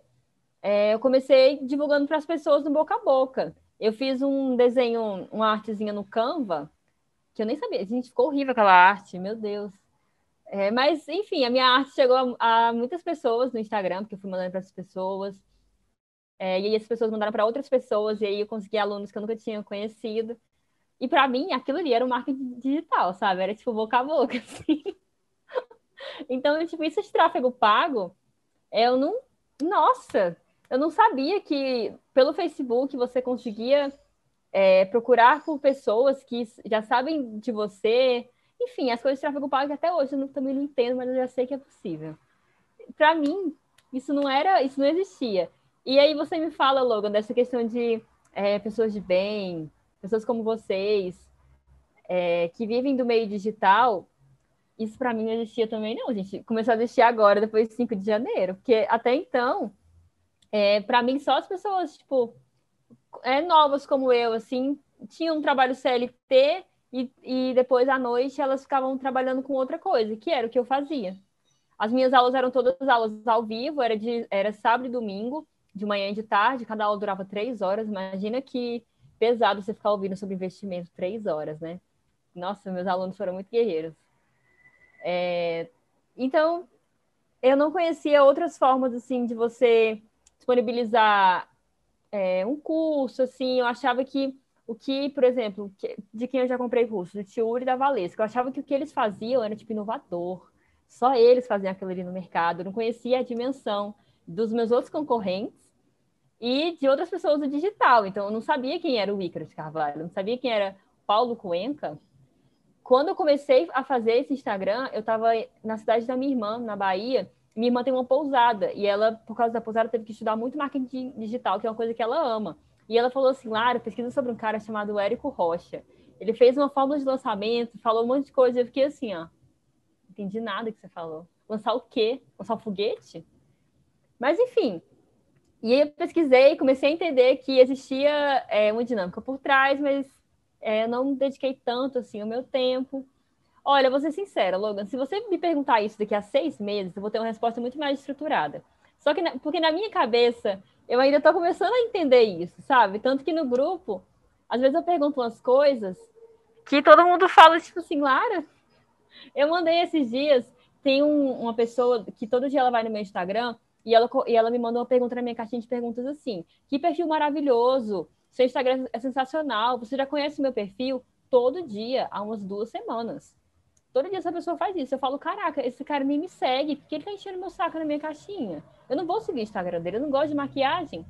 é, eu comecei divulgando para as pessoas no boca a boca. Eu fiz um desenho, uma artezinha no Canva, que eu nem sabia. Gente, ficou horrível aquela arte, meu Deus. É, mas, enfim, a minha arte chegou a, a, muitas pessoas no Instagram, porque eu fui mandando para as pessoas. É, e aí as pessoas mandaram para outras pessoas, e aí eu consegui alunos que eu nunca tinha conhecido. E para mim, aquilo ali era um marketing digital, sabe? Era tipo boca a boca, assim. Então, tipo, isso de tráfego pago, eu não. Nossa, eu não sabia que pelo Facebook você conseguia é, procurar por pessoas que já sabem de você. Enfim, as coisas de tráfego pago até hoje eu não, também não entendo, mas eu já sei que é possível. Para mim, isso não era, isso não existia. E aí você me fala, Logan, dessa questão de é, pessoas de bem, pessoas como vocês, é, que vivem do meio digital, isso para mim não existia também, não, gente. Começou a existir agora, depois de 5 de janeiro, porque até então, é, para mim, só as pessoas, tipo, é, novas como eu, assim, tinham um trabalho CLT e, e depois à noite elas ficavam trabalhando com outra coisa, que era o que eu fazia. As minhas aulas eram todas aulas ao vivo, era, de, era sábado e domingo, de manhã e de tarde, cada aula durava três horas. Imagina que pesado você ficar ouvindo sobre investimento três horas, né? Nossa, meus alunos foram muito guerreiros. É, então, eu não conhecia outras formas assim de você disponibilizar é, um curso, assim, eu achava que o que, por exemplo, que, de quem eu já comprei curso, do Tiuri e da Valesca, eu achava que o que eles faziam era, tipo, inovador. Só eles faziam aquilo ali no mercado, eu não conhecia a dimensão dos meus outros concorrentes e de outras pessoas do digital. Então, eu não sabia quem era o Ícaro de Carvalho, não sabia quem era Paulo Cuenca, quando eu comecei a fazer esse Instagram, eu estava na cidade da minha irmã, na Bahia. Minha irmã tem uma pousada e ela, por causa da pousada, teve que estudar muito marketing digital, que é uma coisa que ela ama. E ela falou assim: Lara, pesquisa sobre um cara chamado Érico Rocha. Ele fez uma fórmula de lançamento, falou um monte de coisa. Eu fiquei assim: ó, entendi nada que você falou. Lançar o quê? Lançar o foguete? Mas enfim. E aí eu pesquisei, comecei a entender que existia é, uma dinâmica por trás, mas é, não dediquei tanto assim o meu tempo. Olha, vou ser sincera, Logan, se você me perguntar isso daqui a seis meses, eu vou ter uma resposta muito mais estruturada. Só que, porque na minha cabeça, eu ainda estou começando a entender isso, sabe? Tanto que no grupo, às vezes eu pergunto umas coisas que todo mundo fala, tipo assim, Lara, eu mandei esses dias, tem um, uma pessoa que todo dia ela vai no meu Instagram e ela, e ela me mandou uma pergunta na minha caixinha de perguntas assim: que perfil maravilhoso! Seu Instagram é sensacional. Você já conhece meu perfil todo dia, há umas duas semanas. Todo dia essa pessoa faz isso. Eu falo, caraca, esse cara nem me segue, porque ele tá enchendo meu saco na minha caixinha. Eu não vou seguir o Instagram dele, eu não gosto de maquiagem.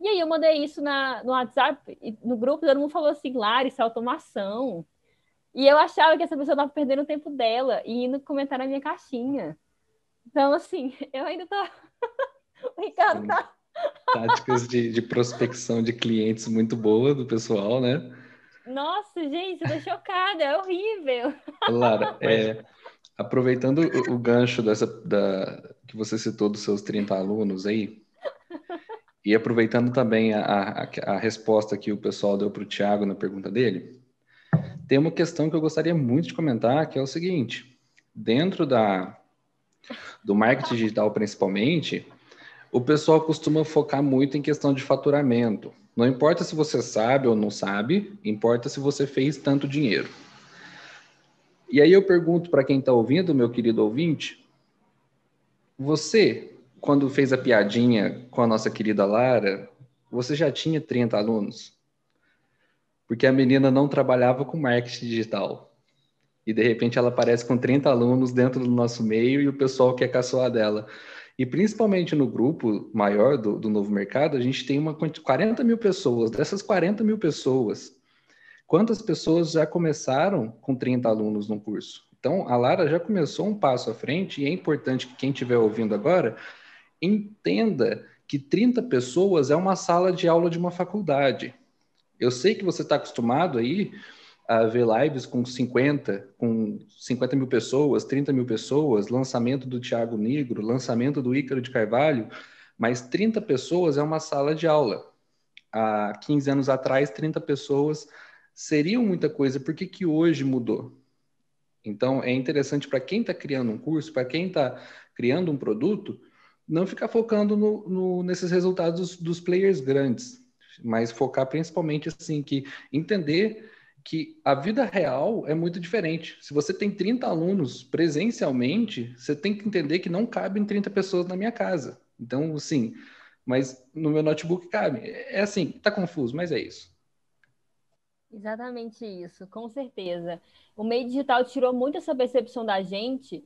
E aí eu mandei isso na, no WhatsApp, no grupo, todo mundo falou assim, Lara, isso é automação. E eu achava que essa pessoa estava perdendo o tempo dela e indo comentar na minha caixinha. Então, assim, eu ainda tô. o Ricardo Sim. tá táticas de, de, prospecção de clientes muito boa do pessoal, né? Nossa, gente, tô chocada, é horrível. Lara, é, aproveitando o, o, gancho dessa, da, que você citou dos seus 30 alunos aí, e aproveitando também a, a, a resposta que o pessoal deu para o Tiago na pergunta dele, tem uma questão que eu gostaria muito de comentar, que é o seguinte, dentro da, do marketing digital principalmente, o pessoal costuma focar muito em questão de faturamento. Não importa se você sabe ou não sabe, importa se você fez tanto dinheiro. E aí eu pergunto para quem está ouvindo, meu querido ouvinte, você, quando fez a piadinha com a nossa querida Lara, você já tinha 30 alunos? Porque a menina não trabalhava com marketing digital. E de repente ela aparece com 30 alunos dentro do nosso meio e o pessoal quer caçoar dela. E principalmente no grupo maior do, do novo mercado, a gente tem uma 40 mil pessoas. Dessas 40 mil pessoas, quantas pessoas já começaram com 30 alunos no curso? Então, a Lara já começou um passo à frente e é importante que quem estiver ouvindo agora entenda que 30 pessoas é uma sala de aula de uma faculdade. Eu sei que você está acostumado aí a ver lives com 50, com 50 mil pessoas, 30 mil pessoas, lançamento do Tiago Negro, lançamento do Ícaro de Carvalho, mas 30 pessoas é uma sala de aula. Há 15 anos atrás, 30 pessoas seriam muita coisa. Por que, que hoje mudou? Então, é interessante para quem está criando um curso, para quem está criando um produto, não ficar focando no, no, nesses resultados dos players grandes, mas focar principalmente assim que entender que a vida real é muito diferente. Se você tem 30 alunos presencialmente, você tem que entender que não cabem 30 pessoas na minha casa. Então, sim, mas no meu notebook cabe. É assim, tá confuso, mas é isso. Exatamente isso, com certeza. O meio digital tirou muito essa percepção da gente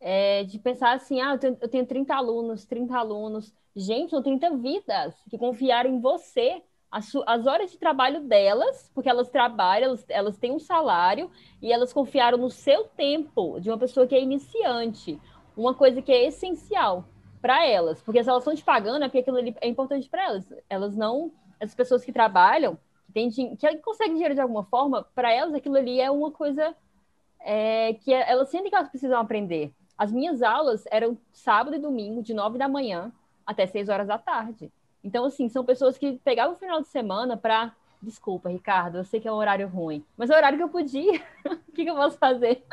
é, de pensar assim, ah, eu tenho, eu tenho 30 alunos, 30 alunos. Gente, são 30 vidas que confiaram em você as, as, horas de trabalho delas, porque elas trabalham, elas, elas, têm um salário e elas confiaram no seu tempo de uma pessoa que é iniciante, uma coisa que é essencial para elas, porque se elas estão te pagando é porque aquilo ali é importante para elas. Elas não, as pessoas que trabalham, que, tem, que conseguem dinheiro de alguma forma, para elas aquilo ali é uma coisa é, que elas sentem que elas precisam aprender. As minhas aulas eram sábado e domingo, de nove da manhã até seis horas da tarde. Então, assim, são pessoas que pegavam o final de semana para. Desculpa, Ricardo, eu sei que é um horário ruim, mas é o horário que eu podia. o que, que eu posso fazer?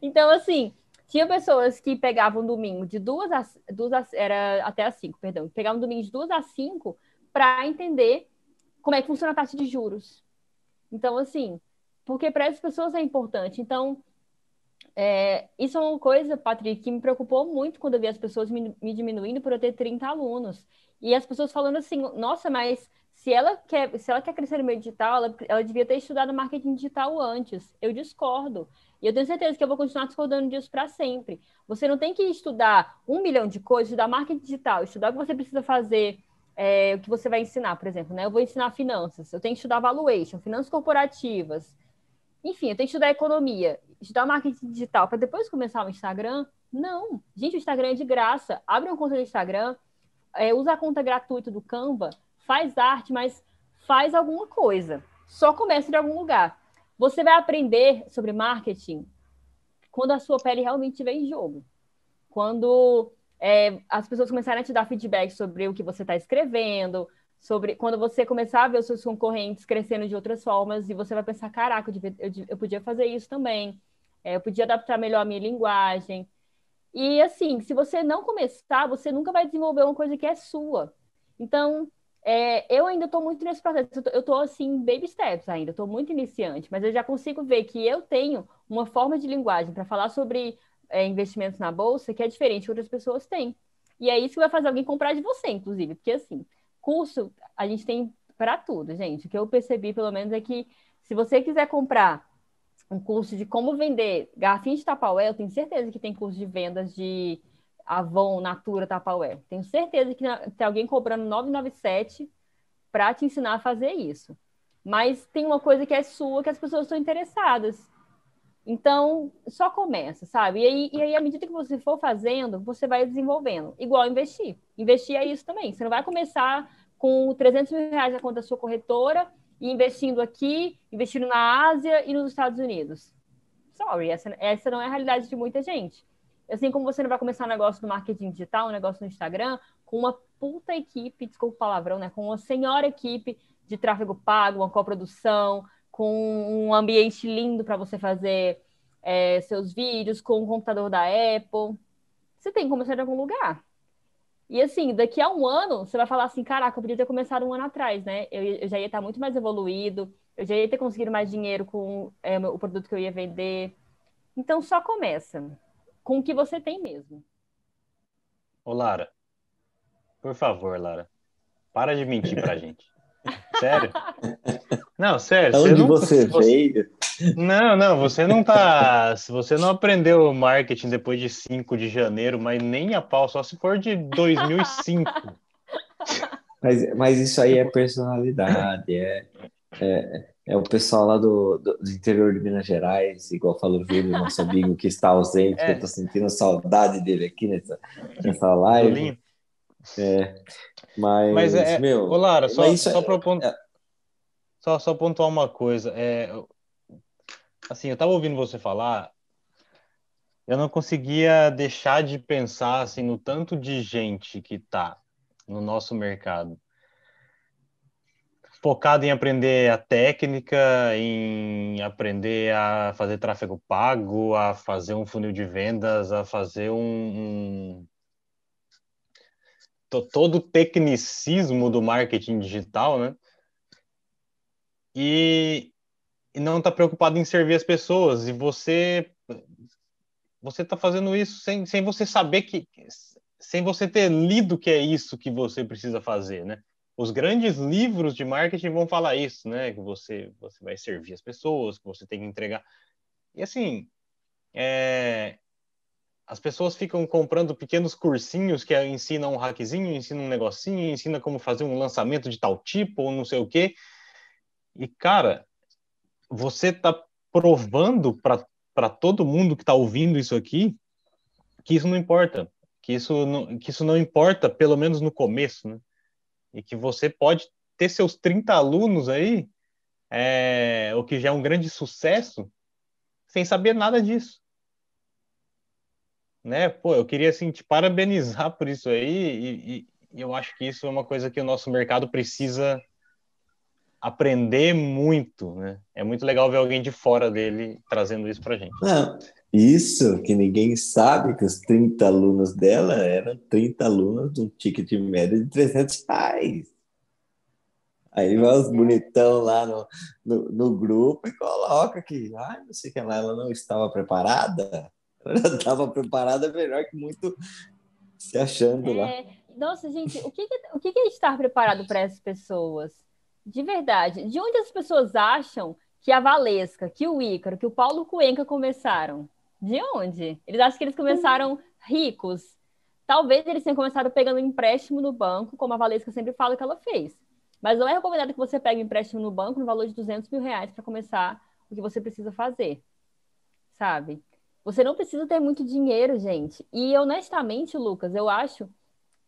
então, assim, tinha pessoas que pegavam domingo de duas a, duas era até às cinco, perdão, pegavam domingo de duas às cinco para entender como é que funciona a taxa de juros. Então, assim, porque para essas pessoas é importante. Então, é, isso é uma coisa, Patrick, que me preocupou muito quando eu vi as pessoas me, me diminuindo por eu ter 30 alunos. E as pessoas falando assim, nossa, mas se ela quer, se ela quer crescer no meio digital, ela, ela devia ter estudado marketing digital antes. Eu discordo. E eu tenho certeza que eu vou continuar discordando disso para sempre. Você não tem que estudar um milhão de coisas, estudar marketing digital, estudar o que você precisa fazer, é, o que você vai ensinar, por exemplo, né? Eu vou ensinar finanças, eu tenho que estudar valuation, finanças corporativas. Enfim, eu tenho que estudar economia, estudar marketing digital para depois começar o Instagram. Não. Gente, o Instagram é de graça. Abre uma conta no Instagram, é, usa a conta gratuita do Canva, faz arte, mas faz alguma coisa. Só comece de algum lugar. Você vai aprender sobre marketing quando a sua pele realmente estiver em jogo. Quando é, as pessoas começarem a te dar feedback sobre o que você está escrevendo, sobre quando você começar a ver os seus concorrentes crescendo de outras formas e você vai pensar, caraca, eu, devia, eu, eu podia fazer isso também, é, eu podia adaptar melhor a minha linguagem. E assim, se você não começar, você nunca vai desenvolver uma coisa que é sua. Então, é, eu ainda estou muito nesse processo. Eu estou assim, baby steps ainda, estou muito iniciante, mas eu já consigo ver que eu tenho uma forma de linguagem para falar sobre é, investimentos na bolsa que é diferente que outras pessoas têm. E é isso que vai fazer alguém comprar de você, inclusive, porque assim, curso a gente tem para tudo, gente. O que eu percebi, pelo menos, é que se você quiser comprar um curso de como vender garrafinha de Tupperware, eu tenho certeza que tem curso de vendas de Avon, Natura, Tupperware. Tenho certeza que tem alguém cobrando 997 para te ensinar a fazer isso. Mas tem uma coisa que é sua que as pessoas estão interessadas. Então, só começa, sabe? E aí, e aí, à medida que você for fazendo, você vai desenvolvendo. Igual investir. Investir é isso também. Você não vai começar com 300 mil reais na conta da sua corretora e investindo aqui, investindo na Ásia e nos Estados Unidos. Sorry, essa, essa não é a realidade de muita gente. Assim como você não vai começar um negócio do marketing digital, um negócio no Instagram, com uma puta equipe, desculpa o palavrão, né? Com uma senhora equipe de tráfego pago, uma coprodução, com um ambiente lindo para você fazer é, seus vídeos, com um computador da Apple. Você tem que começar de algum lugar. E assim, daqui a um ano, você vai falar assim: caraca, eu podia ter começado um ano atrás, né? Eu, eu já ia estar muito mais evoluído, eu já ia ter conseguido mais dinheiro com é, o produto que eu ia vender. Então, só começa com o que você tem mesmo. Ô, Lara, por favor, Lara, para de mentir pra gente. Sério? Não, sério. Onde você, você veio? Não, não, você não tá. Se você não aprendeu marketing depois de 5 de janeiro, mas nem a pau, só se for de 2005. Mas, mas isso aí é personalidade, é, é, é o pessoal lá do, do, do, interior de Minas Gerais, igual falou o Júlio, nosso amigo que está ausente, é. que eu tô sentindo saudade dele aqui nessa, nessa live. É, mas, mas é, meu. Ô Lara, só, só, é, é, só, só pontuar uma coisa. É, assim, eu tava ouvindo você falar, eu não conseguia deixar de pensar assim no tanto de gente que tá no nosso mercado focado em aprender a técnica, em aprender a fazer tráfego pago, a fazer um funil de vendas, a fazer um, um todo o tecnicismo do marketing digital, né? E, e não está preocupado em servir as pessoas. E você você está fazendo isso sem, sem você saber que sem você ter lido que é isso que você precisa fazer, né? Os grandes livros de marketing vão falar isso, né? Que você você vai servir as pessoas, que você tem que entregar. E assim, é, as pessoas ficam comprando pequenos cursinhos que ensinam um hackzinho, ensinam um negocinho, ensinam como fazer um lançamento de tal tipo ou não sei o quê. E, cara, você está provando para todo mundo que está ouvindo isso aqui que isso não importa, que isso não, que isso não importa, pelo menos no começo, né? E que você pode ter seus 30 alunos aí, é, o que já é um grande sucesso, sem saber nada disso né? Pô, eu queria assim te parabenizar por isso aí e, e, eu acho que isso é uma coisa que o nosso mercado precisa aprender muito, né? É muito legal ver alguém de fora dele trazendo isso para gente. Não, isso que ninguém sabe que os 30 alunos dela eram 30 alunos de um ticket médio de 300 reais. Aí vai os bonitão lá no, no, no grupo e coloca que, ai, não sei que lá, ela não estava preparada. Ela estava preparada melhor que muito se achando é... lá. Nossa, gente, o que, o que é estar preparado para essas pessoas? De verdade, de onde as pessoas acham que a Valesca, que o Ícaro, que o Paulo Cuenca começaram? De onde? Eles acham que eles começaram ricos. Talvez eles tenham começado pegando empréstimo no banco, como a Valesca sempre fala que ela fez. Mas não é recomendado que você pegue um empréstimo no banco no valor de 200 mil reais para começar o que você precisa fazer, sabe? Você não precisa ter muito dinheiro, gente. E honestamente, Lucas, eu acho.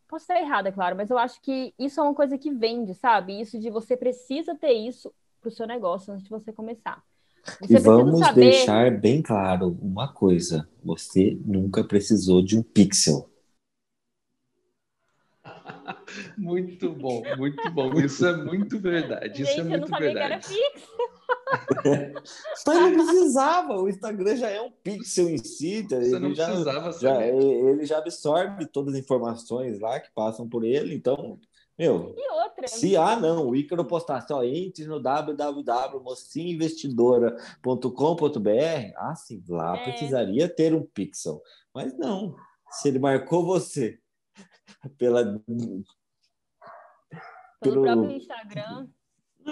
Posso estar errada, claro, mas eu acho que isso é uma coisa que vende, sabe? Isso de você precisa ter isso para o seu negócio antes de você começar. Você e vamos saber... deixar bem claro uma coisa: você nunca precisou de um pixel. muito bom, muito bom. Isso é muito verdade. Isso é Gente, é muito eu não sabia verdade. que era pixel. Mas não precisava, o Instagram já é um pixel em si. Você ele não já, precisava já, Ele já absorve todas as informações lá que passam por ele, então, meu. E outra? Se ah, não, o Ícaro postasse, ó, entre no www.mocinhoinvestidora.com.br, ah, sim, lá é. precisaria ter um pixel. Mas não, se ele marcou você pela. Pelo, pelo próprio Instagram.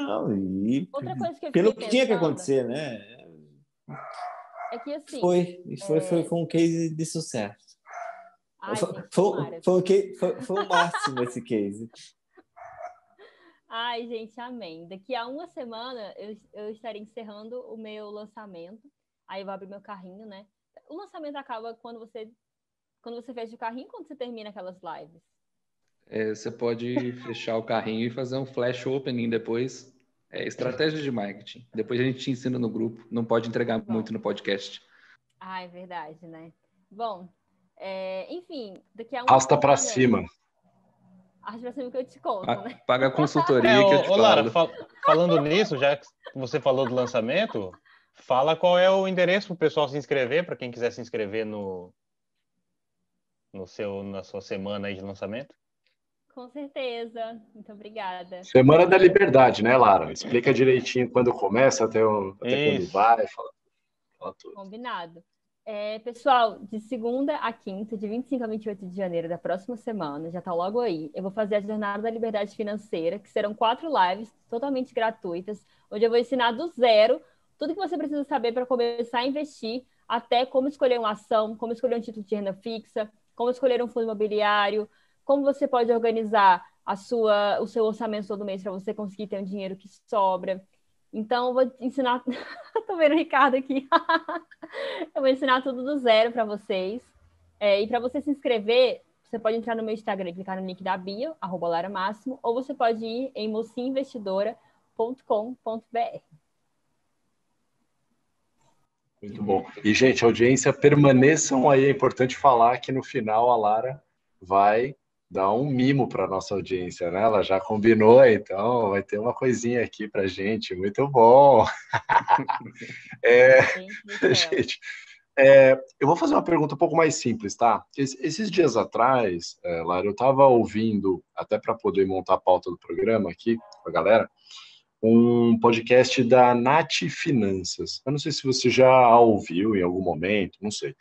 Não, e Outra coisa que eu pelo que tinha que acontecer, né? É que assim. Foi, foi, é... foi, foi um case de sucesso. Ai, foi, foi, foi, case, foi, foi o máximo esse case. Ai, gente, amém. Daqui a uma semana eu, eu estarei encerrando o meu lançamento. Aí eu vou abrir meu carrinho, né? O lançamento acaba quando você quando você fecha o carrinho, quando você termina aquelas lives. É, você pode fechar o carrinho e fazer um flash opening depois. É estratégia de marketing. Depois a gente te ensina no grupo. Não pode entregar Bom. muito no podcast. Ah, é verdade, né? Bom, é, enfim, daqui a um Rasta para cima. Arrasta para cima que eu te conto, né? Paga a consultoria é, que eu te ô, Lara, fal falando nisso, já que você falou do lançamento, fala qual é o endereço para o pessoal se inscrever, para quem quiser se inscrever no, no seu, na sua semana aí de lançamento. Com certeza. Muito obrigada. Semana da Liberdade, né, Lara? Explica direitinho quando começa, até, o, até quando vai, fala, fala tudo. Combinado. É, pessoal, de segunda a quinta, de 25 a 28 de janeiro da próxima semana, já está logo aí, eu vou fazer a Jornada da Liberdade Financeira, que serão quatro lives totalmente gratuitas, onde eu vou ensinar do zero tudo que você precisa saber para começar a investir, até como escolher uma ação, como escolher um título de renda fixa, como escolher um fundo imobiliário, como você pode organizar a sua, o seu orçamento todo mês para você conseguir ter um dinheiro que sobra. Então, eu vou ensinar. Estou vendo o Ricardo aqui. eu vou ensinar tudo do zero para vocês. É, e para você se inscrever, você pode entrar no meu Instagram e clicar no link da bio, arroba Lara Máximo, ou você pode ir em mocinvestidora.com.br. Muito bom. E, gente, audiência, permaneçam aí. É importante falar que no final a Lara vai dar um mimo para nossa audiência, né? Ela já combinou, então vai ter uma coisinha aqui para gente, muito bom. é, gente, é, eu vou fazer uma pergunta um pouco mais simples, tá? esses dias atrás, é, Lara, eu estava ouvindo, até para poder montar a pauta do programa aqui com a galera, um podcast da Nath Finanças. Eu não sei se você já ouviu em algum momento, não sei.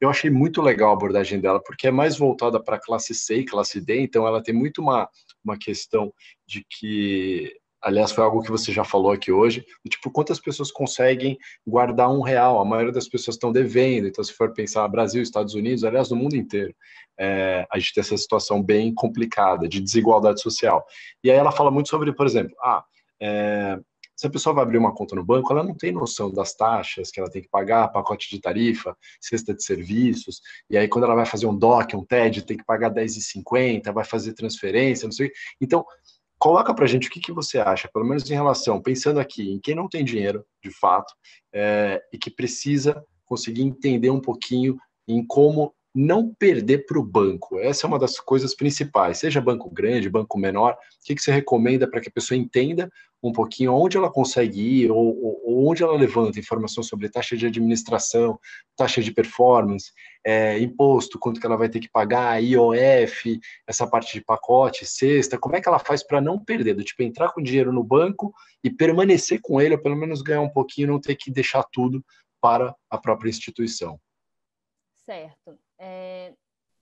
Eu achei muito legal a abordagem dela, porque é mais voltada para classe C e classe D, então ela tem muito uma, uma questão de que aliás, foi algo que você já falou aqui hoje, tipo, quantas pessoas conseguem guardar um real? A maioria das pessoas estão devendo, então se for pensar Brasil, Estados Unidos, aliás, no mundo inteiro, é, a gente tem essa situação bem complicada de desigualdade social. E aí ela fala muito sobre, por exemplo, ah, é, se a pessoa vai abrir uma conta no banco, ela não tem noção das taxas que ela tem que pagar, pacote de tarifa, cesta de serviços, e aí quando ela vai fazer um DOC, um TED, tem que pagar 10,50, vai fazer transferência, não sei. Então, coloca para gente o que, que você acha, pelo menos em relação, pensando aqui em quem não tem dinheiro, de fato, é, e que precisa conseguir entender um pouquinho em como não perder para o banco. Essa é uma das coisas principais. Seja banco grande, banco menor, o que, que você recomenda para que a pessoa entenda um pouquinho onde ela consegue ir ou, ou, onde ela levanta informação sobre taxa de administração, taxa de performance, é, imposto, quanto que ela vai ter que pagar, IOF, essa parte de pacote, cesta, como é que ela faz para não perder, do tipo entrar com dinheiro no banco e permanecer com ele, ou pelo menos ganhar um pouquinho, não ter que deixar tudo para a própria instituição. Certo. É,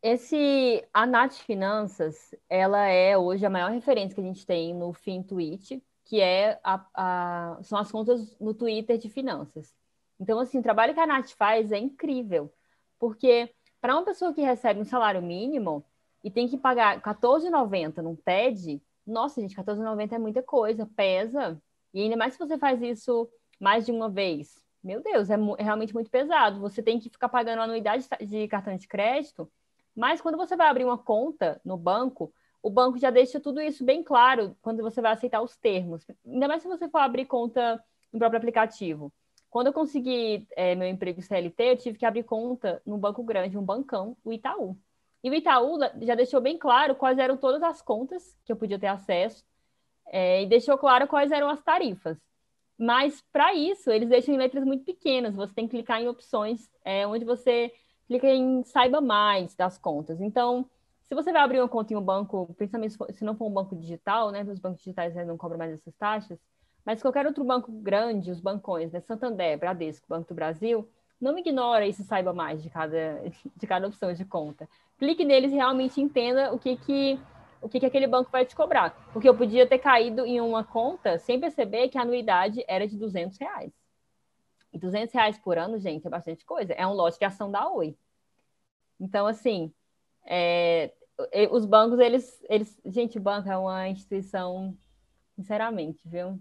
esse, a Nath Finanças, ela é hoje a maior referência que a gente tem no FinTwitch, que é a, a, são as contas no Twitter de finanças. Então, assim, o trabalho que a Nath faz é incrível, porque para uma pessoa que recebe um salário mínimo e tem que pagar R$14,90 num TED, nossa, gente, R$14,90 é muita coisa, pesa. E ainda mais se você faz isso mais de uma vez, meu Deus, é, é, realmente muito pesado. Você tem que ficar pagando anuidade de cartão de crédito, mas quando você vai abrir uma conta no banco, o banco já deixa tudo isso bem claro quando você vai aceitar os termos. Ainda mais se você for abrir conta no próprio aplicativo. Quando eu consegui é, meu emprego CLT, eu tive que abrir conta num banco grande, um bancão, o Itaú. E o Itaú já deixou bem claro quais eram todas as contas que eu podia ter acesso é, e deixou claro quais eram as tarifas. Mas para isso, eles deixam em letras muito pequenas. Você tem que clicar em opções é, onde você clica em saiba mais das contas. Então, se você vai abrir uma conta em um banco, principalmente se não for um banco digital, né? Os bancos digitais não cobram mais essas taxas, mas qualquer outro banco grande, os bancões, né? Santander, Bradesco, Banco do Brasil, não ignora esse saiba mais de cada, de cada opção de conta. Clique neles e realmente entenda o que que o que, que aquele banco vai te cobrar. Porque eu podia ter caído em uma conta sem perceber que a anuidade era de 200 reais. E 200 reais por ano, gente, é bastante coisa. É um lote de ação da Oi. Então, assim, é, os bancos, eles, eles... Gente, o banco é uma instituição, sinceramente, viu? O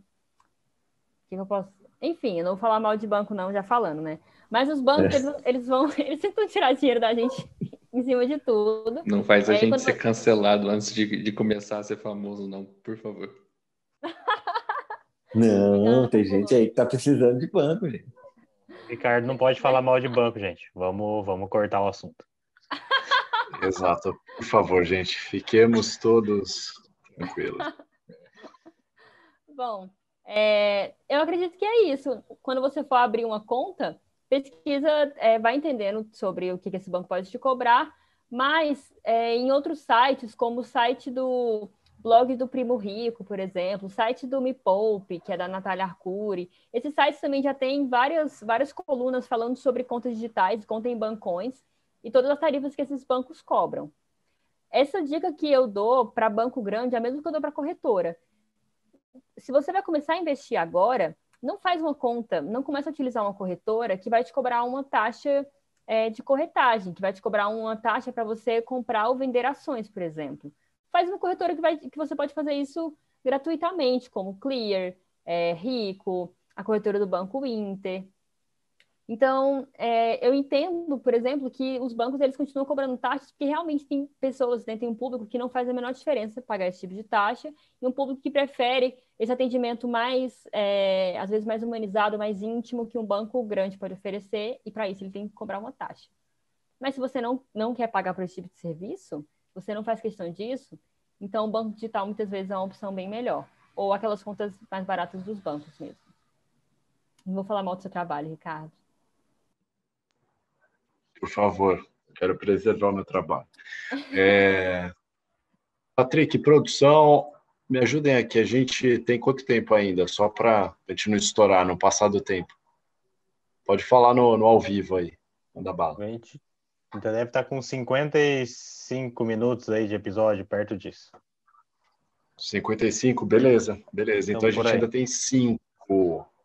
que eu posso... Enfim, eu não vou falar mal de banco não, já falando, né? Mas os bancos, é. eles, eles vão... Eles tentam tirar dinheiro da gente em cima de tudo. Não faz a gente quando... ser cancelado antes de, de começar a ser famoso, não, por favor. não, tem gente aí que tá precisando de banco, gente. Ricardo não pode falar mal de banco, gente. Vamos, vamos cortar o assunto. Exato. Por favor, gente, fiquemos todos tranquilos. Bom, é, eu acredito que é isso. Quando você for abrir uma conta, pesquisa, é, vai entendendo sobre o que, esse banco pode te cobrar, mas é, em outros sites, como o site do blog do Primo Rico, por exemplo, o site do Me Poupe, que é da Natália Arcuri, esses sites também já têm várias, várias colunas falando sobre contas digitais, conta em bancões, e todas as tarifas que esses bancos cobram. Essa dica que eu dou para banco grande é a mesma que eu dou para corretora. Se você vai começar a investir agora, não faz uma conta, não começa a utilizar uma corretora que vai te cobrar uma taxa é, de corretagem, que vai te cobrar uma taxa para você comprar ou vender ações, por exemplo. Faz uma corretora que, vai, que você pode fazer isso gratuitamente, como Clear, é, Rico, a corretora do Banco Inter. Então, é, eu entendo, por exemplo, que os bancos eles continuam cobrando taxas porque realmente tem pessoas, né, tem um público que não faz a menor diferença pagar esse tipo de taxa e um público que prefere esse atendimento mais, é, às vezes, mais humanizado, mais íntimo que um banco grande pode oferecer e para isso ele tem que cobrar uma taxa. Mas se você não, não quer pagar por esse tipo de serviço, você não faz questão disso, então o banco digital muitas vezes é uma opção bem melhor. Ou aquelas contas mais baratas dos bancos mesmo. Não vou falar mal do seu trabalho, Ricardo. Por favor, quero preservar o meu trabalho. É... Patrick, produção, me ajudem aqui. A gente tem quanto tempo ainda? Só para a gente não estourar, não passar do tempo. Pode falar no, no ao vivo aí. Manda bala. A gente então deve estar com 55 minutos aí de episódio, perto disso. 55, beleza, beleza. Então, então a gente ainda tem cinco.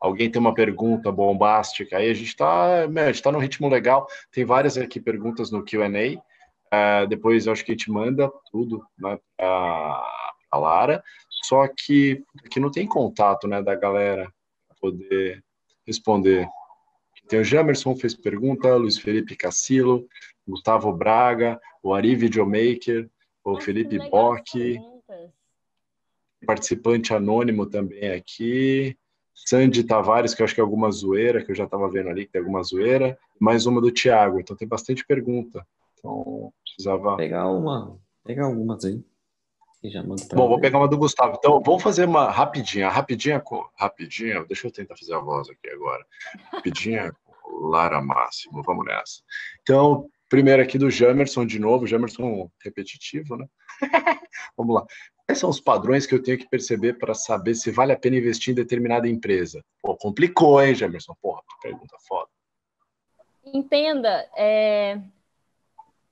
Alguém tem uma pergunta bombástica? Aí a gente está tá no ritmo legal. Tem várias aqui perguntas no QA. Uh, é, depois eu acho que a gente manda tudo né, para a Lara. Só que aqui não tem contato né, da galera para poder responder. Tem o Jamerson fez pergunta, Luiz Felipe Cassilo, Gustavo Braga, o Ari Videomaker, o Felipe Bock, participante anônimo também aqui, Sandy Tavares, que eu acho que é alguma zoeira, que eu já estava vendo ali que tem alguma zoeira, mais uma do Thiago, então tem bastante pergunta. Então, precisava. Pegar uma, pegar algumas aí. Bom, vou pegar uma do Gustavo. Então, vamos fazer uma rapidinha, rapidinha, rapidinha. Deixa eu tentar fazer a voz aqui agora. Rapidinha, Lara Máximo. Vamos nessa. Então, primeiro aqui do Jamerson de novo, Jamerson repetitivo, né? vamos lá. Quais são os padrões que eu tenho que perceber para saber se vale a pena investir em determinada empresa? Pô, complicou, hein, Jamerson? Porra, pergunta foda. Entenda, é...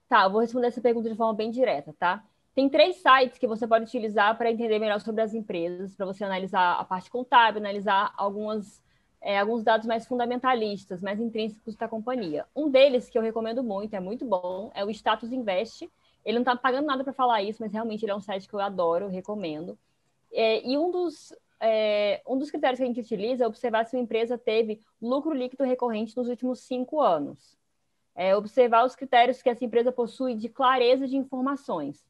tá, vou responder essa pergunta de forma bem direta, tá? Tem três sites que você pode utilizar para entender melhor sobre as empresas, para você analisar a parte contábil, analisar algumas, é, alguns dados mais fundamentalistas, mais intrínsecos da companhia. Um deles, que eu recomendo muito, é muito bom, é o Status Invest. Ele não está pagando nada para falar isso, mas realmente ele é um site que eu adoro, recomendo. É, e um dos, é, um dos critérios que a gente utiliza é observar se uma empresa teve lucro líquido recorrente nos últimos cinco anos. É, observar os critérios que essa empresa possui de clareza de informações.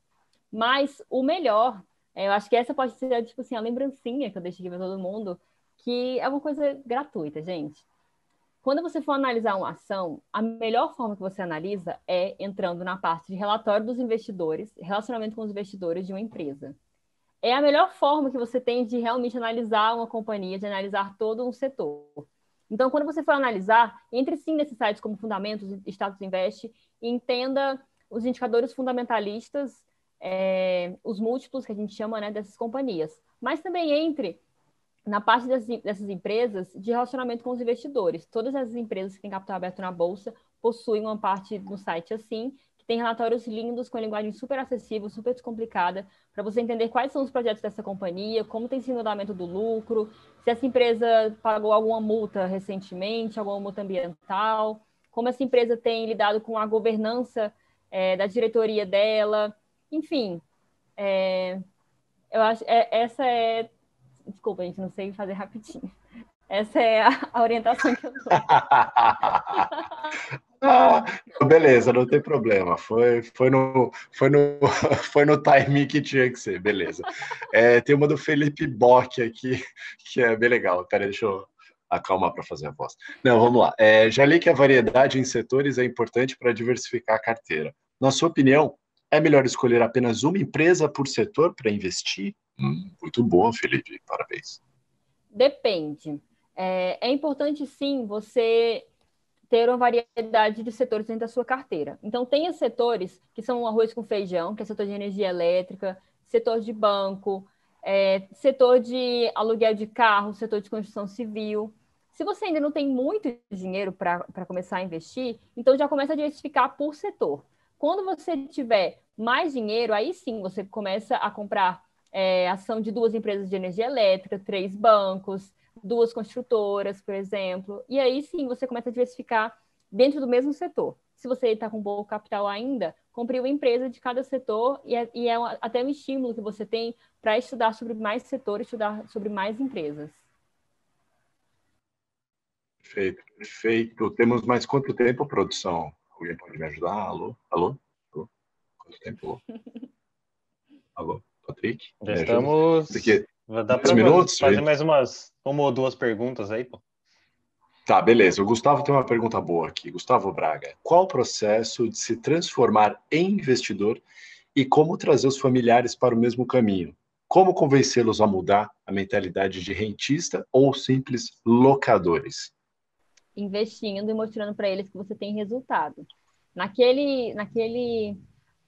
Mas o melhor, é, eu acho que essa pode ser, tipo assim, a lembrancinha que eu deixo aqui para todo mundo, que é uma coisa gratuita, gente. Quando você for analisar uma ação, a melhor forma que você analisa é entrando na parte de relatório dos investidores, relacionamento com os investidores de uma empresa. É a melhor forma que você tem de realmente analisar uma companhia, de analisar todo um setor. Então, quando você for analisar, entre sim nesses sites como Fundamentos, Status Invest, e entenda os indicadores fundamentalistas é, os múltiplos que a gente chama né, dessas companhias, mas também entre na parte das, dessas empresas de relacionamento com os investidores. Todas as empresas que têm capital aberto na bolsa possuem uma parte no site assim, que tem relatórios lindos com linguagem super acessível, super descomplicada, para você entender quais são os projetos dessa companhia, como tem sido o andamento do lucro, se essa empresa pagou alguma multa recentemente, alguma multa ambiental, como essa empresa tem lidado com a governança é, da diretoria dela, enfim, é, eu acho é, essa é. Desculpa, gente, não sei fazer rapidinho. Essa é a, orientação que eu dou. ah, beleza, não tem problema. Foi, foi, no, foi, no, foi no timing que tinha que ser, beleza. É, tem uma do Felipe Bock aqui, que é bem legal. Peraí, deixa eu acalmar para fazer a voz. Não, vamos lá. É, já li que a variedade em setores é importante para diversificar a carteira. Na sua opinião, é melhor escolher apenas uma empresa por setor para investir? Hum, muito bom, Felipe. Parabéns. Depende. É, é, importante, sim, você ter uma variedade de setores dentro da sua carteira. Então, tenha setores que são arroz com feijão, que é setor de energia elétrica, setor de banco, é, setor de aluguel de carro, setor de construção civil. Se você ainda não tem muito dinheiro para começar a investir, então já começa a diversificar por setor. Quando você tiver mais dinheiro, aí sim você começa a comprar é, ação de duas empresas de energia elétrica, três bancos, duas construtoras, por exemplo. E aí sim você começa a diversificar dentro do mesmo setor. Se você está com pouco capital ainda, compre uma empresa de cada setor e é, e é até um estímulo que você tem para estudar sobre mais setores, estudar sobre mais empresas. Perfeito, perfeito. Temos mais quanto tempo, produção? Alguém pode me ajudar? Alô? Alô? Alô? Quanto tempo? Alô? Patrick? Já estamos. Porque... Dá para minutos, fazer gente? mais umas uma ou duas perguntas aí, pô. Tá, beleza. O Gustavo tem uma pergunta boa aqui. Gustavo Braga, qual o processo de se transformar em investidor e como trazer os familiares para o mesmo caminho. Como convencê-los a mudar a mentalidade de rentista ou simples locadores? Investindo e mostrando para eles que você tem resultado. Naquele, naquele,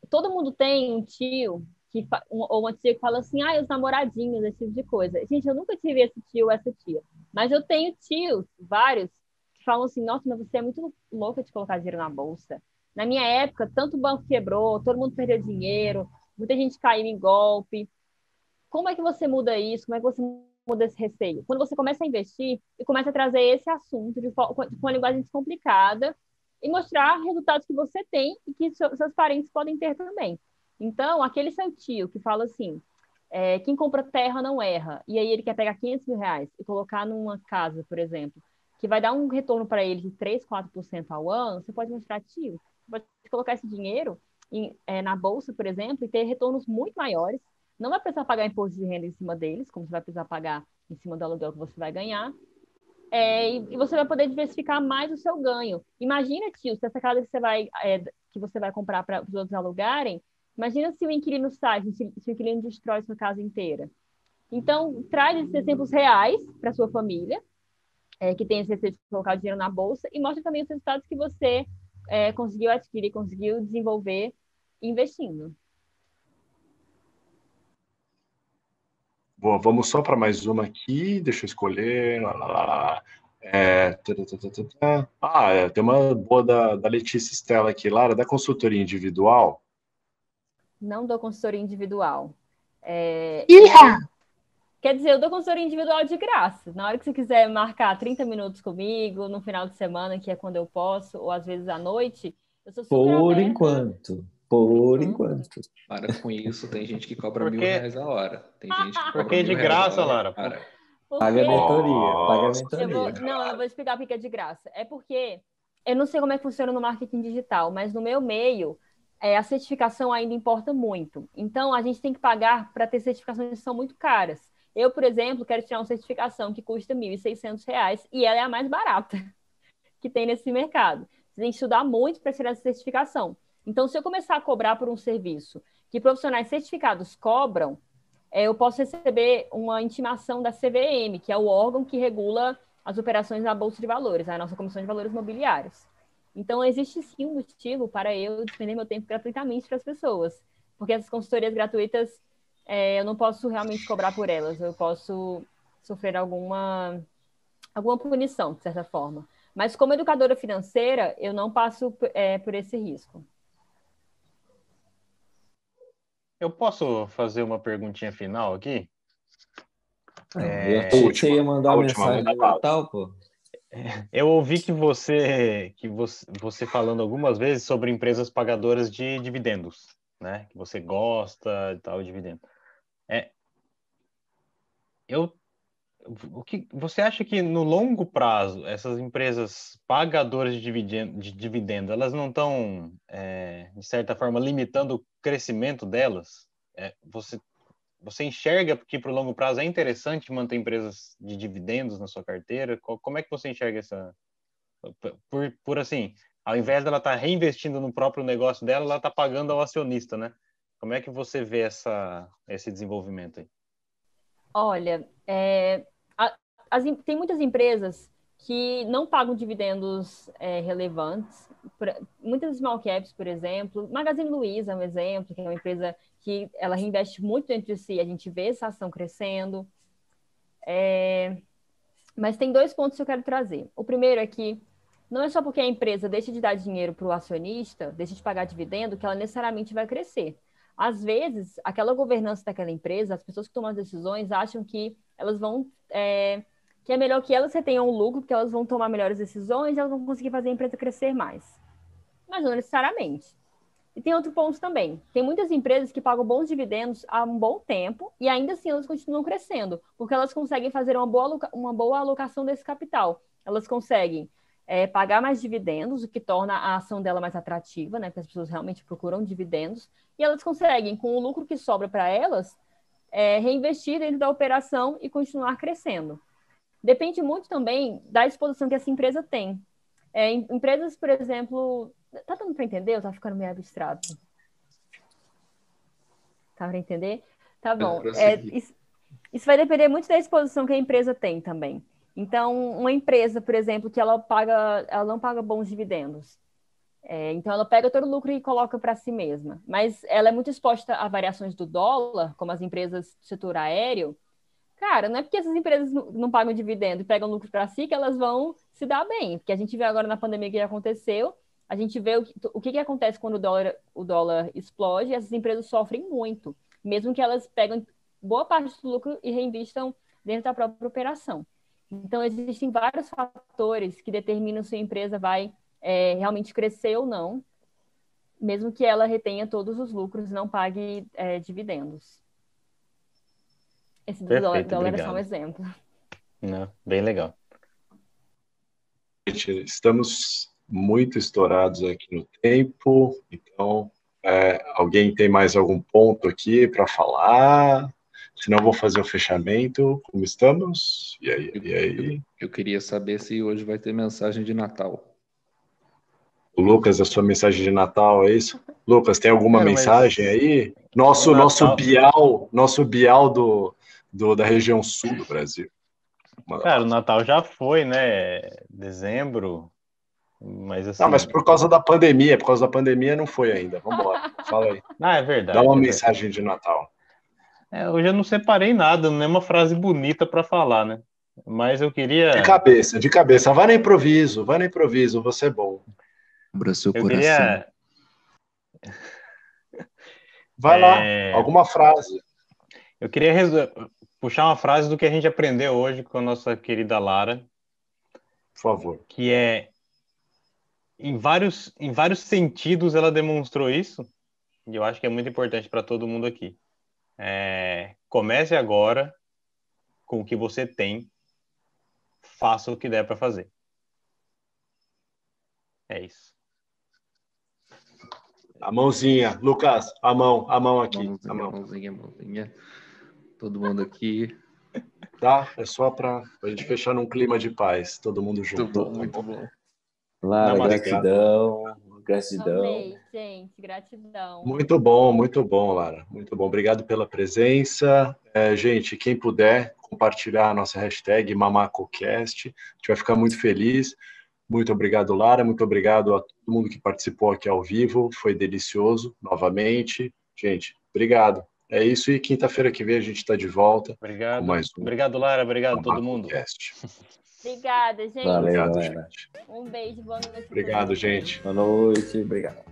todo mundo tem um tio que ou uma tia que fala assim, ah, os namoradinhos, esse tipo de coisa. Gente, eu nunca tive esse tio essa tia, mas eu tenho tios, vários, que falam assim, nossa, mas você é muito louca de colocar dinheiro na bolsa. Na minha época, tanto o banco quebrou, todo mundo perdeu dinheiro, muita gente caiu em golpe. Como é que você muda isso? Como é que você muda esse receio? Quando você começa a investir e começa a trazer esse assunto de, com uma linguagem descomplicada e mostrar resultados que você tem e que seus parentes podem ter também. Então, aquele seu tio que fala assim, é, quem compra terra não erra, e aí ele quer pegar 500 mil reais e colocar numa casa, por exemplo, que vai dar um retorno para ele de 3, 4% ao ano, você pode mostrar, tio, você pode colocar esse dinheiro em, é, na bolsa, por exemplo, e ter retornos muito maiores não vai precisar pagar imposto de renda em cima deles, como você vai precisar pagar em cima do aluguel que você vai ganhar. É, e, e, você vai poder diversificar mais o seu ganho. Imagina, tio, se essa casa que você vai, é, que você vai comprar para os outros alugarem, imagina se o inquilino sai, se, se o inquilino destrói sua casa inteira. Então, traz esses exemplos reais para sua família, é, que tem esse receio de colocar dinheiro na bolsa, e mostra também os resultados que você é, conseguiu adquirir, conseguiu desenvolver investindo. Bom, vamos só para mais uma aqui, deixa eu escolher. Lá, lá, lá. É, ah, é, tem uma boa da, da Letícia Stella aqui, Lara, da consultoria individual. Não dou consultoria individual. É, Quer dizer, eu dou consultoria individual de graça. Na hora que você quiser marcar 30 minutos comigo, no final de semana, que é quando eu posso, ou às vezes à noite, eu sou super Por aberta. enquanto. Por uhum. enquanto. Para com isso, tem gente que cobra Porque... mil reais a hora. Tem gente que cobra Porque de graça, Lara. Para. Paga a mentoria, paga a mentoria. Eu vou... Não, eu vou explicar porque é de graça. É porque eu não sei como é que funciona no marketing digital, mas no meu meio, é, a certificação ainda importa muito. Então, a gente tem que pagar para ter certificações que são muito caras. Eu, por exemplo, quero tirar uma certificação que custa R$ 1.600 e ela é a mais barata que tem nesse mercado. Você tem que estudar muito para tirar essa certificação. Então, se eu começar a cobrar por um serviço que profissionais certificados cobram, é, eu posso receber uma intimação da CVM, que é o órgão que regula as operações na Bolsa de Valores, a nossa Comissão de Valores Mobiliários. Então, existe sim um motivo para eu despender meu tempo gratuitamente para as pessoas, porque essas consultorias gratuitas é, eu não posso realmente cobrar por elas, eu posso sofrer alguma, alguma punição, de certa forma. Mas, como educadora financeira, eu não passo é, por esse risco. Eu posso fazer uma perguntinha final aqui? É, eu você ia mandar uma mensagem de Natal, pô. Eu ouvi que você, que você, você falando algumas vezes sobre empresas pagadoras de dividendos, né? Que você gosta de tal dividendo. É, eu, o que você acha que no longo prazo essas empresas pagadoras de dividendo, de elas não estão é, de certa forma limitando o crescimento delas? É, você você enxerga que para o longo prazo é interessante manter empresas de dividendos na sua carteira? Como é que você enxerga essa por, por assim, ao invés dela estar tá reinvestindo no próprio negócio dela, ela está pagando ao acionista, né? Como é que você vê essa, esse desenvolvimento aí? Olha, é, as, tem muitas empresas que não pagam dividendos é, relevantes. Muitas small caps, por exemplo, Magazine Luiza é um exemplo, que é uma empresa que ela reinveste muito dentro de si, a gente vê essa ação crescendo. É, mas tem dois pontos que eu quero trazer. O primeiro é que não é só porque a empresa deixa de dar dinheiro para o acionista, deixa de pagar dividendo, que ela necessariamente vai crescer. Às vezes, aquela governança daquela empresa, as pessoas que tomam as decisões acham que elas vão é, que é melhor que elas retenham o lucro, porque elas vão tomar melhores decisões e elas vão conseguir fazer a empresa crescer mais. Mas não necessariamente. E tem outro ponto também. Tem muitas empresas que pagam bons dividendos há um bom tempo e ainda assim elas continuam crescendo, porque elas conseguem fazer uma boa, uma boa alocação desse capital. Elas conseguem é, pagar mais dividendos, o que torna a ação dela mais atrativa, né? Porque as pessoas realmente procuram dividendos. E elas conseguem, com o lucro que sobra para elas, é, reinvestir dentro da operação e continuar crescendo. Depende muito também da exposição que essa empresa tem. É, empresas, por exemplo, tá dando para entender? Ou tá ficando meio abstrato? Tá para entender? Tá bom. É, isso, isso vai depender muito da exposição que a empresa tem também. Então, uma empresa, por exemplo, que ela paga, ela não paga bons dividendos. É, então, ela pega todo o lucro e coloca para si mesma. Mas ela é muito exposta a variações do dólar, como as empresas do setor aéreo. Cara, não é porque essas empresas não pagam dividendo e pegam lucro para si que elas vão se dar bem. Porque a gente vê agora na pandemia que aconteceu, a gente vê o que, o que, que acontece quando o dólar, o dólar explode, essas empresas sofrem muito, mesmo que elas pegam boa parte do lucro e reinvistam dentro da própria operação. Então, existem vários fatores que determinam se a empresa vai é, realmente crescer ou não, mesmo que ela retenha todos os lucros e não pague é, dividendos. Esse Perfeito, dólar, dólar é só um exemplo. Não, bem legal. Estamos muito estourados aqui no tempo, então é, alguém tem mais algum ponto aqui para falar? Senão eu vou fazer o fechamento. Como estamos? E aí? E aí? Eu, eu queria saber se hoje vai ter mensagem de Natal. O Lucas, a sua mensagem de Natal, é isso? Lucas, tem alguma Cara, mensagem mas... aí? Nosso, nosso Bial, nosso Bial do, do, da região sul do Brasil. Cara, o Natal já foi, né? Dezembro. Mas assim. Não, mas por causa da pandemia, por causa da pandemia não foi ainda. Vamos embora. Fala aí. Ah, é verdade. Dá uma é mensagem de Natal. É, hoje eu não separei nada, não é uma frase bonita para falar, né? Mas eu queria. De cabeça, de cabeça. Vai no improviso, vai no improviso, você é bom. Abra seu eu coração. Queria... Vai é... lá, alguma frase. Eu queria puxar uma frase do que a gente aprendeu hoje com a nossa querida Lara. Por favor. Que é. Em vários, em vários sentidos ela demonstrou isso, e eu acho que é muito importante para todo mundo aqui. É, comece agora com o que você tem, faça o que der para fazer. É isso. A mãozinha, Lucas, a mão, a mão aqui. Mãozinha, a mão. mãozinha, mãozinha. Todo mundo aqui. Tá? É só para a gente fechar num clima de paz, todo mundo junto. Muito bom, muito bom. Lara, gratidão. Gratidão. Amei, gente, gratidão. Muito bom, muito bom, Lara. Muito bom. Obrigado pela presença. É, gente, quem puder compartilhar a nossa hashtag MamacoCast, a gente vai ficar muito feliz. Muito obrigado, Lara. Muito obrigado a todo mundo que participou aqui ao vivo. Foi delicioso, novamente. Gente, obrigado. É isso e quinta-feira que vem a gente está de volta. Obrigado. Um obrigado, Lara. Obrigado a todo mundo. Obrigada, gente. Valeu, Obrigado, gente. Um beijo, boa noite. Obrigado, gente. Boa noite, obrigado.